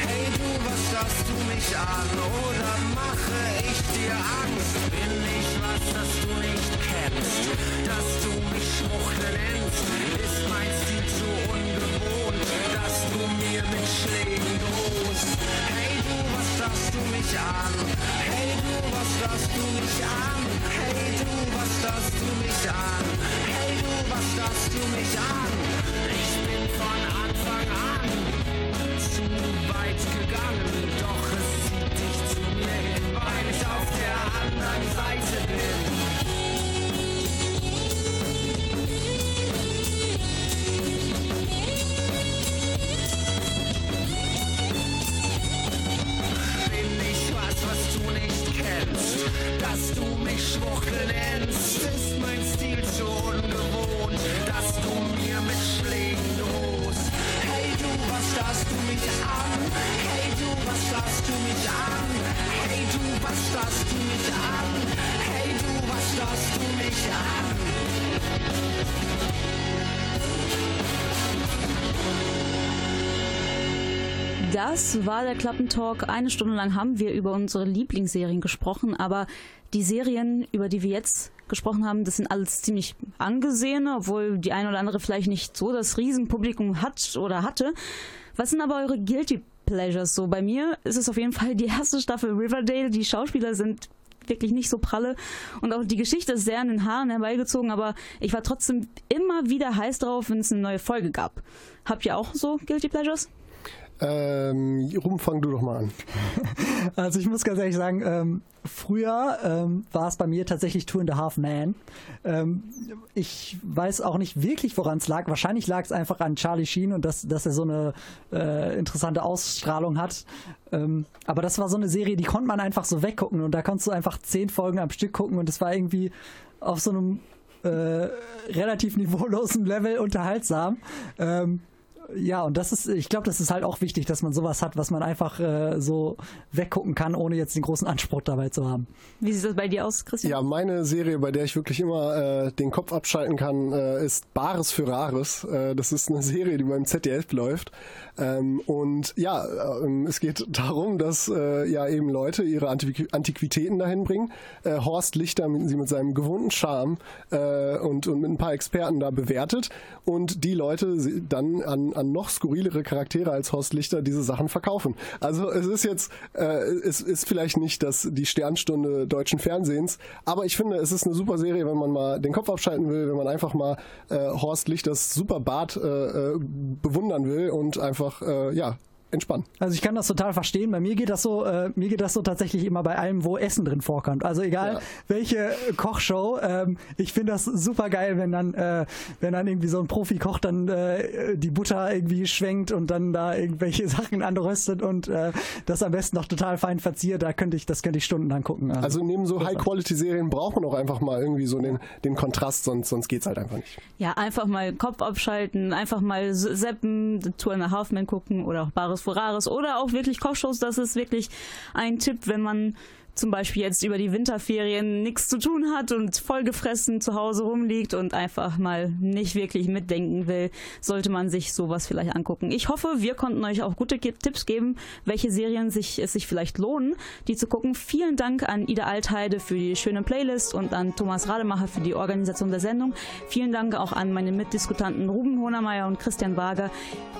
Hey du, was schaust du mich an? Oder mache ich dir Angst? Bin ich was, das du nicht kennst? Dass du mich Schwuchtel nennst, ist mein Stil zu ungewohnt, dass du mir mit Schlägen drohst. Hey du, was schaust du mich an? Hey du, was schaust du mich an? Hey du, was schaust du mich an? Hey was schaust du mich an? Ich bin von Anfang an zu weit gegangen, doch es zieht dich zu mir hin, weil ich auf der anderen Seite. Bin Das war der Klappentalk. Eine Stunde lang haben wir über unsere Lieblingsserien gesprochen, aber die Serien, über die wir jetzt gesprochen haben, das sind alles ziemlich angesehene, obwohl die eine oder andere vielleicht nicht so das Riesenpublikum hat oder hatte. Was sind aber eure Guilty Pleasures so? Bei mir ist es auf jeden Fall die erste Staffel Riverdale. Die Schauspieler sind wirklich nicht so pralle und auch die Geschichte ist sehr an den Haaren herbeigezogen, aber ich war trotzdem immer wieder heiß drauf, wenn es eine neue Folge gab. Habt ihr auch so Guilty Pleasures? Ähm, Ruben, fang du doch mal an. Also ich muss ganz ehrlich sagen, ähm, früher ähm, war es bei mir tatsächlich Two and a Half Man. Ähm, ich weiß auch nicht wirklich, woran es lag. Wahrscheinlich lag es einfach an Charlie Sheen und dass, dass er so eine äh, interessante Ausstrahlung hat. Ähm, aber das war so eine Serie, die konnte man einfach so weggucken und da konntest du einfach zehn Folgen am Stück gucken und es war irgendwie auf so einem äh, relativ niveaulosen Level unterhaltsam. Ähm, ja, und das ist, ich glaube, das ist halt auch wichtig, dass man sowas hat, was man einfach äh, so weggucken kann, ohne jetzt den großen Anspruch dabei zu haben. Wie sieht das bei dir aus, Christian? Ja, meine Serie, bei der ich wirklich immer äh, den Kopf abschalten kann, äh, ist Bares für Rares. Äh, das ist eine Serie, die beim ZDF läuft. Ähm, und ja, äh, es geht darum, dass äh, ja eben Leute ihre Antiqu Antiquitäten dahin bringen. Äh, Horst Lichter mit, sie mit seinem gewohnten Charme äh, und, und mit ein paar Experten da bewertet und die Leute dann an, an noch skurrilere Charaktere als Horst Lichter diese Sachen verkaufen. Also es ist jetzt, äh, es ist vielleicht nicht das, die Sternstunde deutschen Fernsehens, aber ich finde, es ist eine super Serie, wenn man mal den Kopf abschalten will, wenn man einfach mal äh, Horst Lichters super Bart äh, äh, bewundern will und einfach, äh, ja, entspannen. Also ich kann das total verstehen. Bei mir geht das so, äh, mir geht das so tatsächlich immer bei allem, wo Essen drin vorkommt. Also egal Ja. welche Kochshow, ähm, ich finde das super geil, wenn dann, äh, wenn dann irgendwie so ein Profi-Koch dann äh, die Butter irgendwie schwenkt und dann da irgendwelche Sachen anröstet und äh, das am besten noch total fein verziert. Da könnte ich, das könnte ich stundenlang gucken. Also neben so High-Quality-Serien braucht man auch einfach mal irgendwie so den, den Kontrast, sonst, sonst geht's halt einfach nicht. Ja, einfach mal Kopf abschalten, einfach mal seppen, The Two and a Half Men gucken oder auch Bares für Rares oder auch wirklich Kochshows. Das ist wirklich ein Tipp, wenn man zum Beispiel jetzt über die Winterferien nichts zu tun hat und vollgefressen zu Hause rumliegt und einfach mal nicht wirklich mitdenken will, sollte man sich sowas vielleicht angucken. Ich hoffe, wir konnten euch auch gute Tipps geben, welche Serien sich, es sich vielleicht lohnen, die zu gucken. Vielen Dank an Ida Altheide für die schöne Playlist und an Thomas Rademacher für die Organisation der Sendung. Vielen Dank auch an meine Mitdiskutanten Ruben Honermeier und Christian Wager.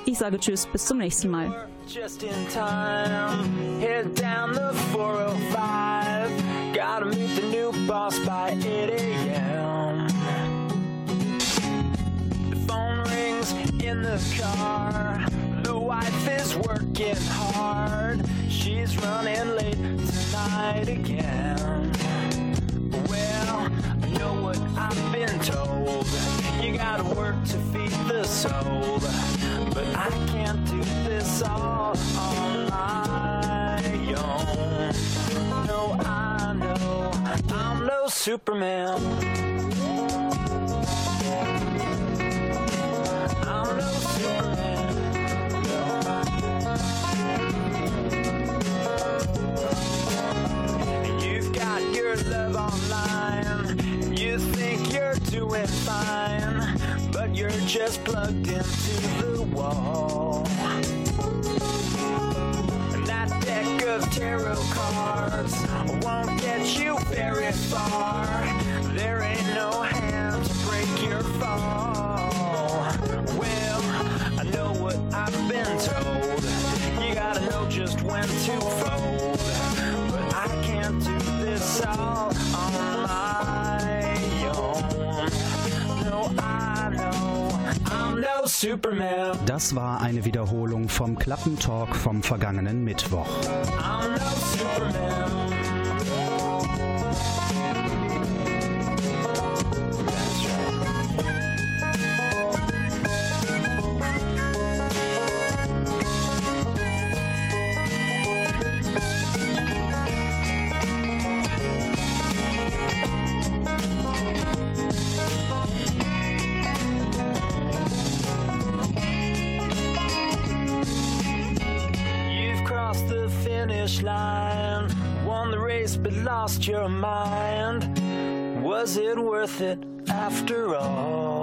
Ich sage Tschüss, bis zum nächsten Mal. Just in time, head down the 405. Gotta meet the new boss by 8 a.m. The phone rings in the car. The wife is working hard. She's running late tonight again. Well, I know what I've been told. Gotta work to feed the soul. But I can't do this all on my own. No, I know I'm no Superman. I'm no Superman. You've got your love online. Doing fine, but you're just plugged into the wall. And that deck of tarot cards won't get you very far. There ain't no hand to break your fall. Well, I know what I've been told. You gotta know just when to fold. But I can't do this all Das war eine Wiederholung vom Klappentalk vom vergangenen Mittwoch. I'm no Superman. Lost your mind. Was it worth it after all?